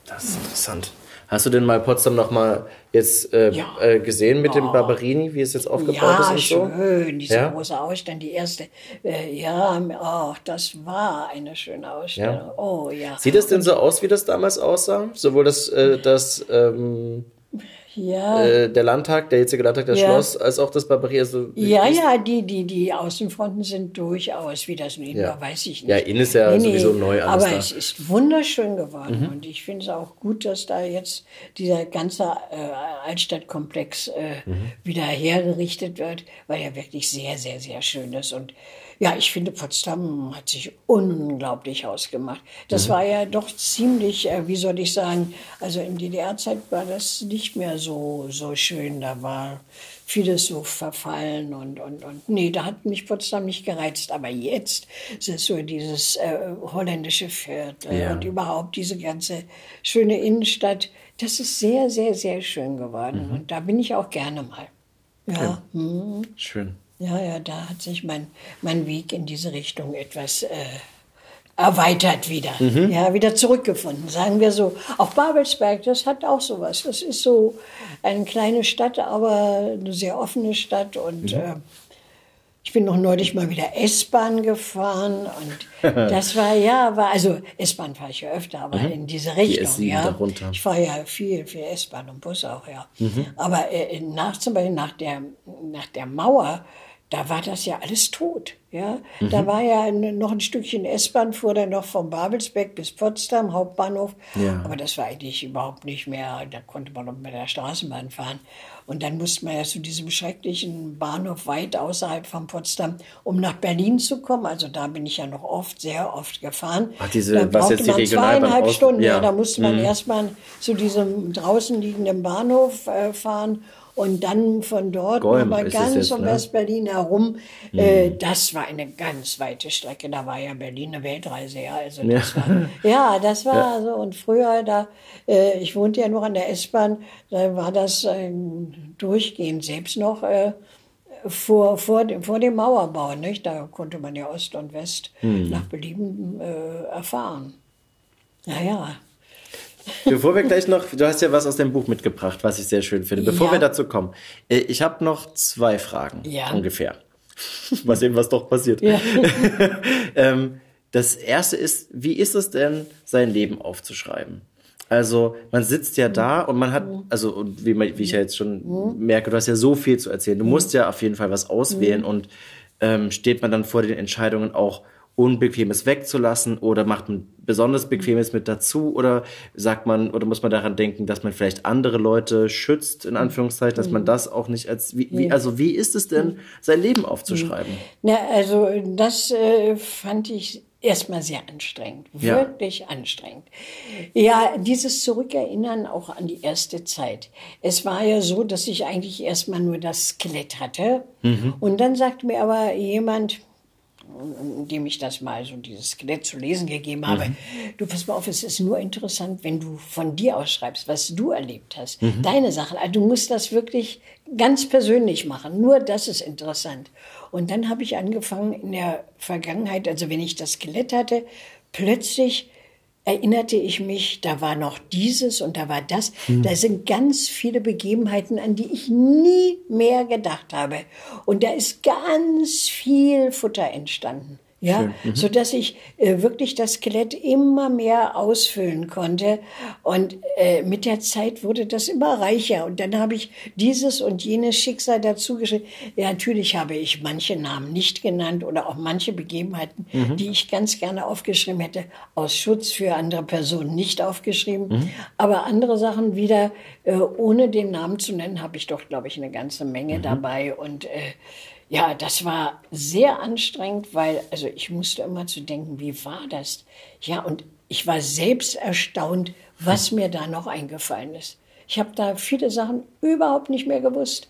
Das ist interessant. Hast du denn mal Potsdam noch mal jetzt äh, Ja. äh, gesehen mit dem Barberini, wie es jetzt aufgebaut Ja, ist und so? schön, dieser Ja? große Ausstand, die erste. Äh, ja, ach, das war eine schöne Ausstellung. Ja. Oh ja. Sieht es denn so aus, wie das damals aussah? Sowohl das, äh, das ähm, ja. äh, der Landtag, der jetzige Landtag, das Ja. Schloss, als auch das Barberie. Also, Ja, ja, die, die, die Außenfronten sind durchaus, wie das innen Ja. war, weiß ich nicht. Ja, innen ist ja sowieso neu alles Aber da. Mhm. es ist wunderschön geworden und ich finde es auch gut, dass da jetzt dieser ganze äh, Altstadtkomplex äh, Mhm. wieder hergerichtet wird, weil er wirklich sehr, sehr, sehr schön ist und ja, ich finde, Potsdam hat sich unglaublich ausgemacht. Das Mhm. war ja doch ziemlich, äh, wie soll ich sagen, also in DDR-Zeit war das nicht mehr so, so schön. Da war vieles so verfallen und, und, und nee, da hat mich Potsdam nicht gereizt. Aber jetzt ist es so dieses äh, holländische Viertel Ja. und überhaupt diese ganze schöne Innenstadt. Das ist sehr, sehr, sehr schön geworden. Und da bin ich auch gerne mal. Ja, hm. Schön. Ja, ja, da hat sich mein, mein Weg in diese Richtung etwas äh, erweitert wieder. Ja, wieder zurückgefunden, sagen wir so. Auch Babelsberg, das hat auch sowas. Das ist so eine kleine Stadt, aber eine sehr offene Stadt und äh, Ich bin noch neulich mal wieder S-Bahn gefahren und das war ja, war also S-Bahn fahre ich ja öfter, aber Mhm. in diese Richtung. S7 ja. darunter. Ich fahre ja viel, viel S-Bahn und Bus auch, ja. Mhm. Aber äh, nach zum Beispiel nach der nach der Mauer, da war das ja alles tot. Ja, Mhm. da war ja noch ein Stückchen S-Bahn, fuhr dann noch von Babelsberg bis Potsdam, Hauptbahnhof. Ja. Aber das war eigentlich überhaupt nicht mehr, da konnte man noch mit der Straßenbahn fahren. Und dann musste man ja zu diesem schrecklichen Bahnhof weit außerhalb von Potsdam, um nach Berlin zu kommen. Also da bin ich ja noch oft, sehr oft gefahren. Ach, diese- da was brauchte jetzt die man zweieinhalb aus- Stunden. Ja. ja. da musste man Mhm. erstmal zu diesem draußen liegenden Bahnhof äh, fahren und dann von dort nochmal ganz um ne? West-Berlin herum. Äh, das war eine ganz weite Strecke. Da war ja Berlin eine Weltreise. Ja, also das Ja. war, ja, das war so. Und früher, da, äh, ich wohnte ja noch an der S-Bahn, da war das ähm, durchgehend, selbst noch äh, vor, vor, dem, vor dem Mauerbau. Nicht? Da konnte man ja Ost und West Hm. nach Belieben äh, erfahren. Naja. Bevor wir gleich noch, du hast ja was aus dem Buch mitgebracht, was ich sehr schön finde. Bevor Ja. wir dazu kommen, äh, ich habe noch zwei Fragen Ja. ungefähr. Mal sehen, was doch passiert. Ja. ähm, das erste ist, wie ist es denn, sein Leben aufzuschreiben? Also man sitzt ja da und man hat, also und wie, wie ich ja jetzt schon merke, du hast ja so viel zu erzählen. Du musst ja auf jeden Fall was auswählen und ähm, steht man dann vor den Entscheidungen auch Unbequemes wegzulassen oder macht man besonders Bequemes mit dazu oder sagt man oder muss man daran denken, dass man vielleicht andere Leute schützt in Anführungszeichen, dass man das auch nicht als wie, wie also wie ist es denn sein Leben aufzuschreiben? Na, also das äh, fand ich erstmal sehr anstrengend, Ja. wirklich anstrengend. Ja, dieses Zurückerinnern auch an die erste Zeit. Es war ja so, dass ich eigentlich erstmal nur das Skelett hatte und dann sagte mir aber jemand, indem ich das mal so dieses Skelett zu lesen gegeben habe. Du pass mal auf, es ist nur interessant, wenn du von dir aus schreibst, was du erlebt hast, deine Sachen. Also du musst das wirklich ganz persönlich machen. Nur das ist interessant. Und dann habe ich angefangen in der Vergangenheit, also wenn ich das Skelett hatte, plötzlich erinnerte ich mich, da war noch dieses und da war das. Da sind ganz viele Begebenheiten, an die ich nie mehr gedacht habe. Und da ist ganz viel Futter entstanden. Ja, so dass ich äh, wirklich das Skelett immer mehr ausfüllen konnte. Und äh, mit der Zeit wurde das immer reicher. Und dann habe ich dieses und jenes Schicksal dazu geschrieben. Ja, natürlich habe ich manche Namen nicht genannt oder auch manche Begebenheiten, die ich ganz gerne aufgeschrieben hätte, aus Schutz für andere Personen nicht aufgeschrieben. Aber andere Sachen wieder, äh, ohne den Namen zu nennen, habe ich doch, glaube ich, eine ganze Menge dabei. Und äh, ja, das war sehr anstrengend, weil, also ich musste immer zu denken, wie war das? Ja, und ich war selbst erstaunt, was mir da noch eingefallen ist. Ich habe da viele Sachen überhaupt nicht mehr gewusst.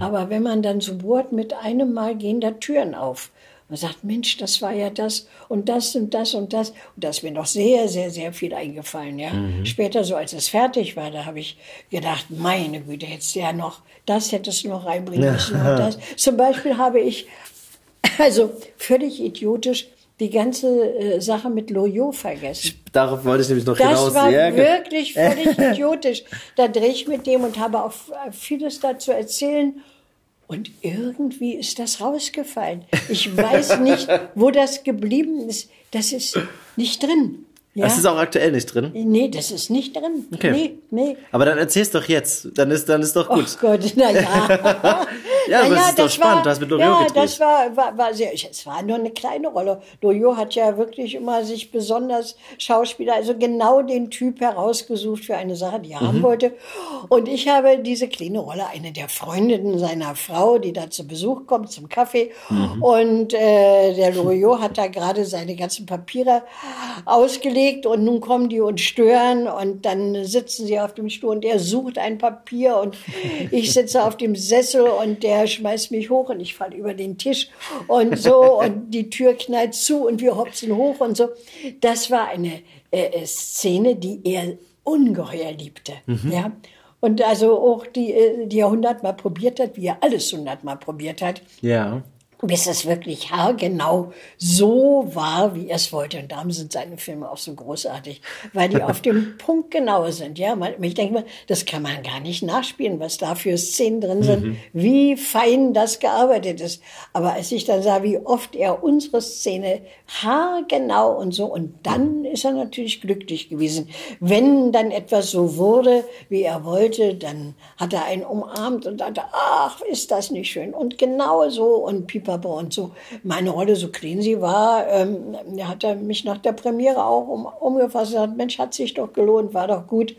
Aber wenn man dann so bohrt, mit einem Mal gehen da Türen auf. Man sagt, Mensch, das war ja das und das und das und das. Und da ist mir noch sehr, sehr, sehr viel eingefallen. Ja. Später, so als es fertig war, da habe ich gedacht, meine Güte, hättest du ja noch, das hättest du noch reinbringen müssen. Und das. Zum Beispiel habe ich, also völlig idiotisch, die ganze äh, Sache mit Loyot vergessen. Darauf wollte ich nämlich noch Das hinaus. war Sehr gut. wirklich völlig idiotisch. Da drehe ich mit dem und habe auch vieles dazu erzählen. Und irgendwie ist das rausgefallen. Ich weiß nicht, wo das geblieben ist. Das ist nicht drin. Ja? Das ist auch aktuell nicht drin. nee, das ist nicht drin. Okay. Nee, nee. Aber dann erzähl's doch jetzt. Dann ist, dann ist doch gut. Ach Gott, naja. Ja, aber Naja, es ist doch das spannend. War, du hast mit Loriot ja, gedreht. das war, war, war sehr, es war nur eine kleine Rolle. Loriot hat ja wirklich immer sich besonders Schauspieler, also genau den Typ herausgesucht für eine Sache, die er Mhm. haben wollte. Und ich habe diese kleine Rolle, eine der Freundinnen seiner Frau, die da zu Besuch kommt zum Kaffee. Mhm. Und äh, der Loriot hat da gerade seine ganzen Papiere ausgelegt und nun kommen die und stören und dann sitzen sie auf dem Stuhl und er sucht ein Papier und ich sitze auf dem Sessel und der schmeißt mich hoch und ich falle über den Tisch und so und die Tür knallt zu und wir hopsen hoch und so. Das war eine äh, Szene, die er ungeheuer liebte. Ja. Und also auch die, äh, die er hundertmal probiert hat, wie er alles hundertmal probiert hat. Ja. Bis es wirklich haargenau so war, wie er es wollte. Und darum sind seine Filme auch so großartig, weil die auf dem Punkt genau sind. Ja, ich denke mal, das kann man gar nicht nachspielen, was da für Szenen drin sind, mhm. wie fein das gearbeitet ist. Aber als ich dann sah, wie oft er unsere Szene haargenau und so, und dann ist er natürlich glücklich gewesen. Wenn dann etwas so wurde, wie er wollte, dann hat er einen umarmt und dachte, ach, ist das nicht schön. Und genau so und Pipapo und so. Meine Rolle, so clean sie war, ähm, hat er mich nach der Premiere auch um, umgefasst und gesagt, Mensch, hat sich doch gelohnt, war doch gut.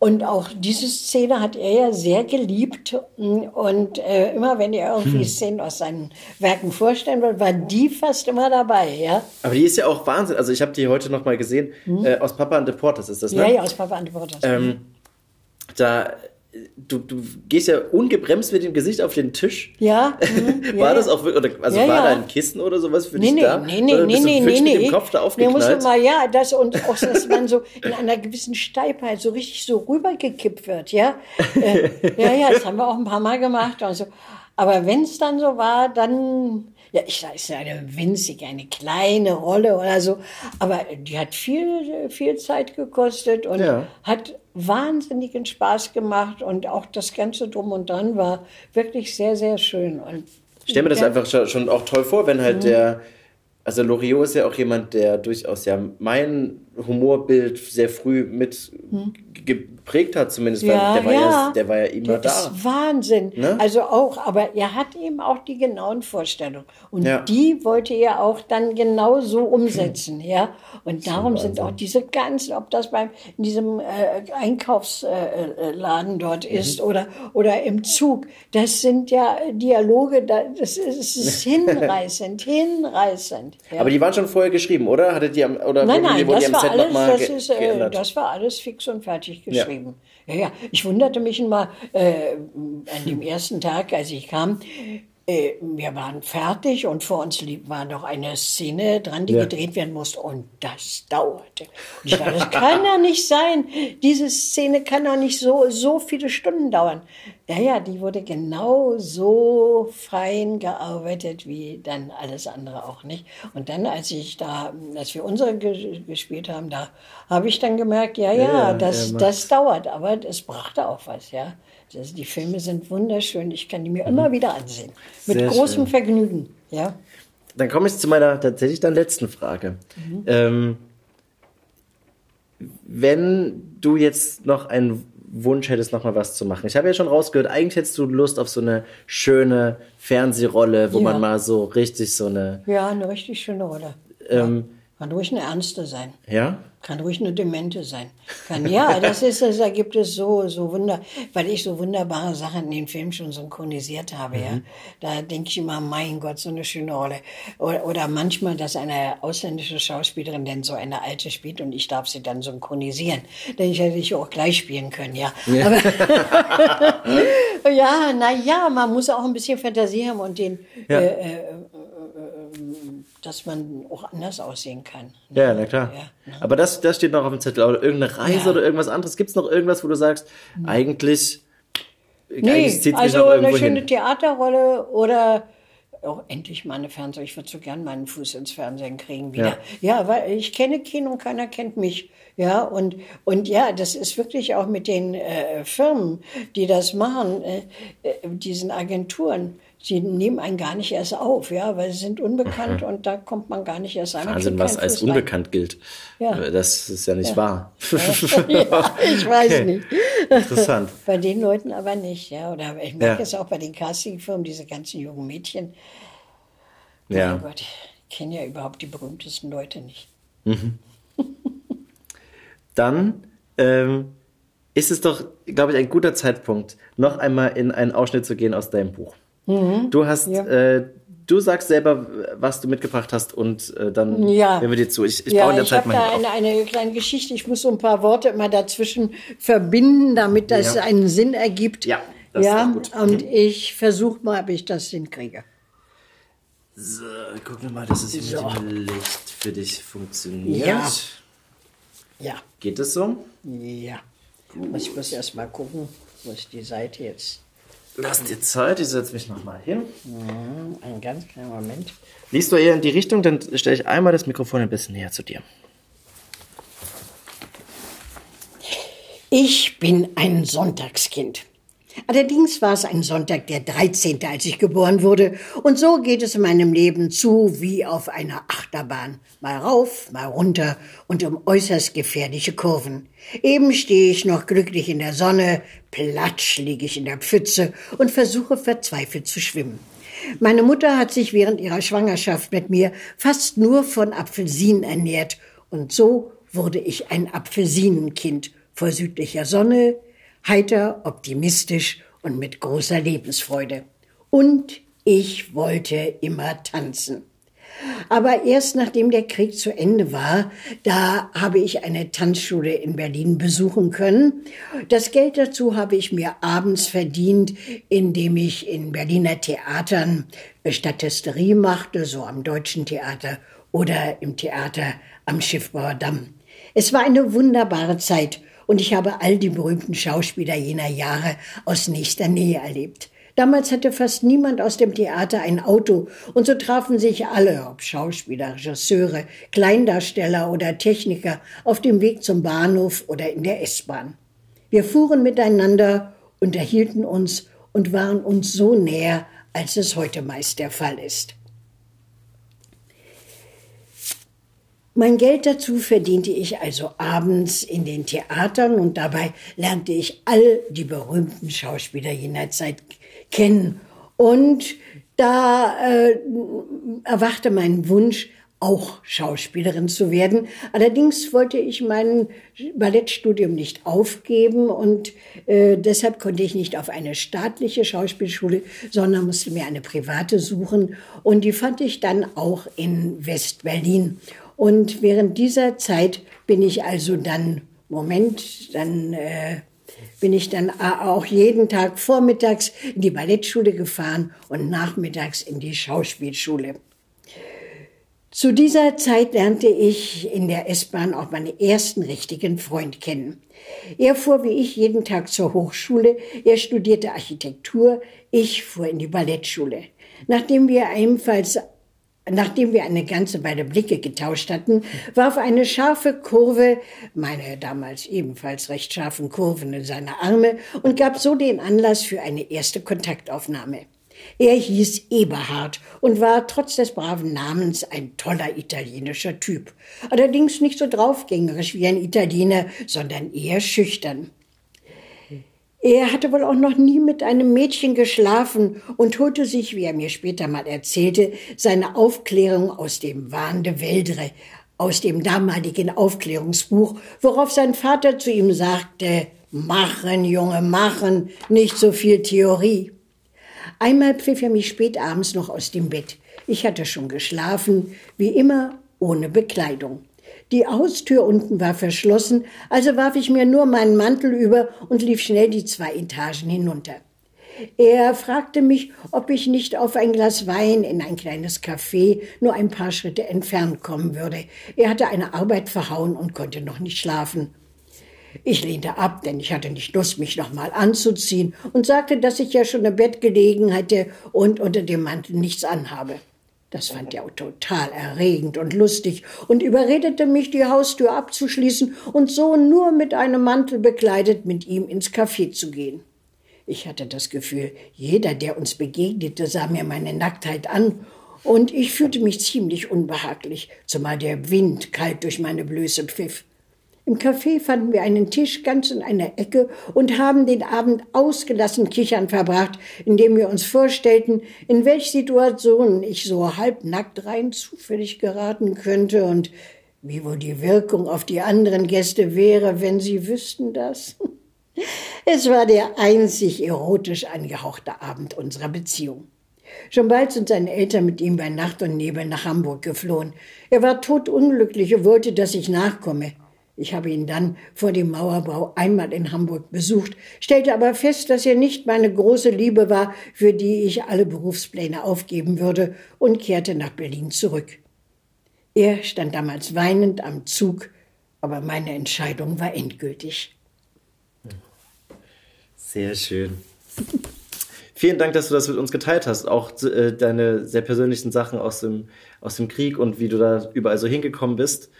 Und auch diese Szene hat er ja sehr geliebt. Und äh, immer wenn er irgendwie hm. Szenen aus seinen Werken vorstellen wollte, war die fast immer dabei, ja. Aber die ist ja auch Wahnsinn. Also ich habe die heute noch mal gesehen. Hm. Äh, aus Papa and the Porters ist das, ne? Ja, ja, aus Papa and the Porters. Ähm, da du, du gehst ja ungebremst mit dem Gesicht auf den Tisch. Ja. Mhm, war ja, das auch wirklich, oder, also ja, war da ein Kissen oder sowas für nee, dich nee, da? Nee, nee, nee, nee, nee, nee. mit dem Kopf da aufgeknallt? Muss mal, ja, das und auch, dass man so in einer gewissen Steifheit so richtig so rübergekippt wird, ja. Äh, ja, ja, das haben wir auch ein paar Mal gemacht und so. Aber wenn es dann so war, dann ja, ich sage, es ist eine winzige, eine kleine Rolle oder so, aber die hat viel, viel Zeit gekostet und ja. hat wahnsinnigen Spaß gemacht und auch das Ganze drum und dran war wirklich sehr, sehr schön. Und ich stelle mir das einfach schon auch toll vor, wenn halt mhm. der, also Loriot ist ja auch jemand, der durchaus ja mein Humorbild sehr früh mit hm geprägt hat, zumindest, ja, weil der war ja, ja der war ja immer da. Ist Wahnsinn. Ne? Also auch, aber er hat eben auch die genauen Vorstellungen. Und ja. die wollte er auch dann genau so umsetzen, ja. Und darum sind auch diese ganzen, ob das beim, in diesem äh, Einkaufsladen äh, dort mhm. ist oder, oder im Zug, das sind ja Dialoge, das ist, das ist hinreißend, hinreißend. Ja. Aber die waren schon vorher geschrieben, oder? Hattet ihr, oder nein, nein, das war, alles, das, ist, äh, das war alles fix und fertig geschrieben geschrieben. Ja. ja, ja. Ich wunderte mich mal äh, an dem ersten Tag, als ich kam, äh, wir waren fertig und vor uns war noch eine Szene dran, die ja. gedreht werden musste. Und das dauerte. Und ich dachte, das kann ja nicht sein. Diese Szene kann doch nicht so, so viele Stunden dauern. Ja, ja, die wurde genau so fein gearbeitet wie dann alles andere auch nicht. Und dann, als ich da, als wir unsere gespielt haben, da habe ich dann gemerkt, ja, ja, ja das, das dauert. Aber es brachte auch was, ja. Das, die Filme sind wunderschön. Ich kann die mir mhm. immer wieder ansehen. Mit Sehr großem schön. Vergnügen. Ja. Dann komme ich zu meiner tatsächlich dann letzten Frage. Mhm. Ähm, wenn du jetzt noch einen Wunsch hättest, noch mal was zu machen. Ich habe ja schon rausgehört, eigentlich hättest du Lust auf so eine schöne Fernsehrolle, wo ja. man mal so richtig so eine. Ja, eine richtig schöne Rolle. Ähm, ja. Kann ruhig eine ernste sein. Ja? Kann ruhig eine Demente sein. Kann, ja, das ist es, da gibt es so, so Wunder, weil ich so wunderbare Sachen in den Film schon synchronisiert habe, mhm. ja. Da denke ich immer, mein Gott, so eine schöne Rolle. Oder, oder manchmal, dass eine ausländische Schauspielerin denn so eine alte spielt und ich darf sie dann synchronisieren. Denn ich hätte ich auch gleich spielen können, ja. Ja, Aber, ja na ja, man muss auch ein bisschen Fantasie haben und den, ja. äh, äh, dass man auch anders aussehen kann. Ja, na klar. Ja, ne? Aber das, das steht noch auf dem Zettel. Oder irgendeine Reise ja. oder irgendwas anderes. Gibt es noch irgendwas, wo du sagst, mhm. eigentlich, nee, eigentlich also eine schöne hin. Theaterrolle oder auch endlich mal eine Fernsehen. Ich würde so gern meinen Fuß ins Fernsehen kriegen wieder. Ja. ja, weil ich kenne Kino und keiner kennt mich. Ja, und, und ja, das ist wirklich auch mit den äh, Firmen, die das machen, äh, äh diesen Agenturen sie nehmen einen gar nicht erst auf, ja, weil sie sind unbekannt mhm. und da kommt man gar nicht erst an. Wahnsinn, was als Fuß unbekannt gilt. Ja. Das ist ja nicht ja. wahr. Ja, ich weiß okay. nicht. Interessant. bei den Leuten aber nicht, ja. Oder ich merke es auch bei den Castingfirmen, diese ganzen jungen Mädchen. Ja. Oh Gott, ich kenne ja überhaupt die berühmtesten Leute nicht. Mhm. Dann ähm, ist es doch, glaube ich, ein guter Zeitpunkt, noch einmal in einen Ausschnitt zu gehen aus deinem Buch. Mhm. Du hast, ja. äh, du sagst selber, was du mitgebracht hast und äh, dann ja. hören wir dir zu. Ich, ich ja, baue in der ich Zeit mal da eine, eine, kleine Geschichte. Ich muss so ein paar Worte immer dazwischen verbinden, damit das ja. einen Sinn ergibt. Ja, das ja, ist gut. Und mhm. ich versuche mal, ob ich das hinkriege. So, gucken wir mal, dass es so. mit dem Licht für dich funktioniert. Ja. ja. Geht es so? Ja. Gut. Muss ich muss erst mal gucken, wo ich die Seite jetzt lass dir Zeit, ich setze mich nochmal hin. Mhm, einen ganz kleinen Moment. Liest du eher in die Richtung, dann stelle ich einmal das Mikrofon ein bisschen näher zu dir. Ich bin ein Sonntagskind. Allerdings war es ein Sonntag der 13., als ich geboren wurde. Und so geht es in meinem Leben zu wie auf einer Achterbahn. Mal rauf, mal runter und um äußerst gefährliche Kurven. Eben stehe ich noch glücklich in der Sonne, platsch liege ich in der Pfütze und versuche verzweifelt zu schwimmen. Meine Mutter hat sich während ihrer Schwangerschaft mit mir fast nur von Apfelsinen ernährt. Und so wurde ich ein Apfelsinenkind vor südlicher Sonne, heiter, optimistisch und mit großer Lebensfreude. Und ich wollte immer tanzen. Aber erst nachdem der Krieg zu Ende war, da habe ich eine Tanzschule in Berlin besuchen können. Das Geld dazu habe ich mir abends verdient, indem ich in Berliner Theatern Statisterie machte, so am Deutschen Theater oder im Theater am Schiffbauer Damm. Es war eine wunderbare Zeit und ich habe all die berühmten Schauspieler jener Jahre aus nächster Nähe erlebt. Damals hatte fast niemand aus dem Theater ein Auto und so trafen sich alle, ob Schauspieler, Regisseure, Kleindarsteller oder Techniker, auf dem Weg zum Bahnhof oder in der S-Bahn. Wir fuhren miteinander, unterhielten uns und waren uns so näher, als es heute meist der Fall ist. Mein Geld dazu verdiente ich also abends in den Theatern und dabei lernte ich all die berühmten Schauspieler jener Zeit kennen. Und da äh, erwachte mein Wunsch, auch Schauspielerin zu werden. Allerdings wollte ich mein Ballettstudium nicht aufgeben und äh, deshalb konnte ich nicht auf eine staatliche Schauspielschule, sondern musste mir eine private suchen und die fand ich dann auch in West-Berlin. Und während dieser Zeit bin ich also dann, Moment, dann äh, bin ich dann auch jeden Tag vormittags in die Ballettschule gefahren und nachmittags in die Schauspielschule. Zu dieser Zeit lernte ich in der S-Bahn auch meinen ersten richtigen Freund kennen. Er fuhr wie ich jeden Tag zur Hochschule, er studierte Architektur, ich fuhr in die Ballettschule. Nachdem wir ebenfalls Nachdem wir eine ganze Weile Blicke getauscht hatten, warf eine scharfe Kurve, meine damals ebenfalls recht scharfen Kurven in seine Arme und gab so den Anlass für eine erste Kontaktaufnahme. Er hieß Eberhard und war trotz des braven Namens ein toller italienischer Typ. Allerdings nicht so draufgängerisch wie ein Italiener, sondern eher schüchtern. Er hatte wohl auch noch nie mit einem Mädchen geschlafen und holte sich, wie er mir später mal erzählte, seine Aufklärung aus dem Wahn de Veldre, aus dem damaligen Aufklärungsbuch, worauf sein Vater zu ihm sagte, machen, Junge, machen, nicht so viel Theorie. Einmal pfiff er mich spät abends noch aus dem Bett. Ich hatte schon geschlafen, wie immer ohne Bekleidung. Die Haustür unten war verschlossen, also warf ich mir nur meinen Mantel über und lief schnell die zwei Etagen hinunter. Er fragte mich, ob ich nicht auf ein Glas Wein in ein kleines Café nur ein paar Schritte entfernt kommen würde. Er hatte eine Arbeit verhauen und konnte noch nicht schlafen. Ich lehnte ab, denn ich hatte nicht Lust, mich nochmal anzuziehen und sagte, dass ich ja schon im Bett gelegen hätte und unter dem Mantel nichts anhabe. Das fand er total erregend und lustig und überredete mich, die Haustür abzuschließen und so nur mit einem Mantel bekleidet mit ihm ins Café zu gehen. Ich hatte das Gefühl, jeder, der uns begegnete, sah mir meine Nacktheit an und ich fühlte mich ziemlich unbehaglich, zumal der Wind kalt durch meine Blöße pfiff. Im Café fanden wir einen Tisch ganz in einer Ecke und haben den Abend ausgelassen kichern verbracht, indem wir uns vorstellten, in welch Situation ich so halbnackt rein zufällig geraten könnte und wie wohl die Wirkung auf die anderen Gäste wäre, wenn sie wüssten das. Es war der einzig erotisch angehauchte Abend unserer Beziehung. Schon bald sind seine Eltern mit ihm bei Nacht und Nebel nach Hamburg geflohen. Er war totunglücklich und wollte, dass ich nachkomme. Ich habe ihn dann vor dem Mauerbau einmal in Hamburg besucht, stellte aber fest, dass er nicht meine große Liebe war, für die ich alle Berufspläne aufgeben würde, und kehrte nach Berlin zurück. Er stand damals weinend am Zug, aber meine Entscheidung war endgültig. Sehr schön. Vielen Dank, dass du das mit uns geteilt hast. Auch äh, deine sehr persönlichen Sachen aus dem, aus dem Krieg und wie du da überall so hingekommen bist.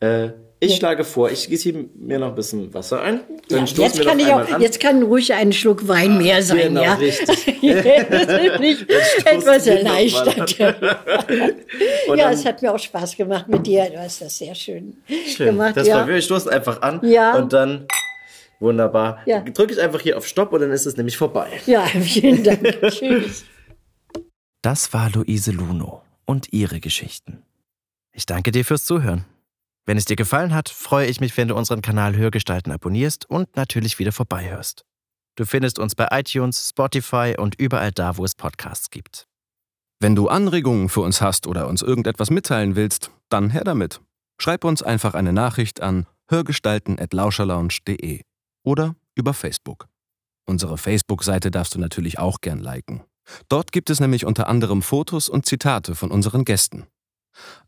Äh, ich ja. schlage vor, ich gieße mir noch ein bisschen Wasser ein. Dann ja, jetzt, kann ich auch, jetzt kann ruhig ein Schluck Wein mehr sein. Genau, ja. richtig. nicht etwas erleichtert. ja, es hat mir auch Spaß gemacht mit dir. Du hast das sehr schön, schön. gemacht. Das ja. war wirklich, stoßen einfach an ja. und dann wunderbar. Ja. Drücke ich einfach hier auf Stopp und dann ist es nämlich vorbei. Ja, vielen Dank. Tschüss. Das war Luise Luno und ihre Geschichten. Ich danke dir fürs Zuhören. Wenn es dir gefallen hat, freue ich mich, wenn du unseren Kanal Hörgestalten abonnierst und natürlich wieder vorbeihörst. Du findest uns bei iTunes, Spotify und überall da, wo es Podcasts gibt. Wenn du Anregungen für uns hast oder uns irgendetwas mitteilen willst, dann her damit. Schreib uns einfach eine Nachricht an hörgestalten.lauscherlounge.de oder über Facebook. Unsere Facebook-Seite darfst du natürlich auch gern liken. Dort gibt es nämlich unter anderem Fotos und Zitate von unseren Gästen.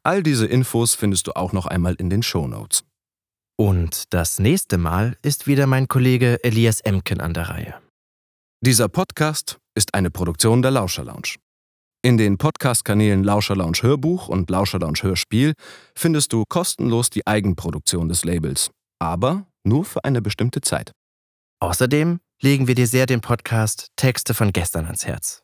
All diese Infos findest du auch noch einmal in den Show Notes. Und das nächste Mal ist wieder mein Kollege Elias Emken an der Reihe. Dieser Podcast ist eine Produktion der Lauscher Lounge. In den Podcast-Kanälen Lauscher Lounge Hörbuch und Lauscher Lounge Hörspiel findest du kostenlos die Eigenproduktion des Labels, aber nur für eine bestimmte Zeit. Außerdem legen wir dir sehr den Podcast Texte von gestern ans Herz.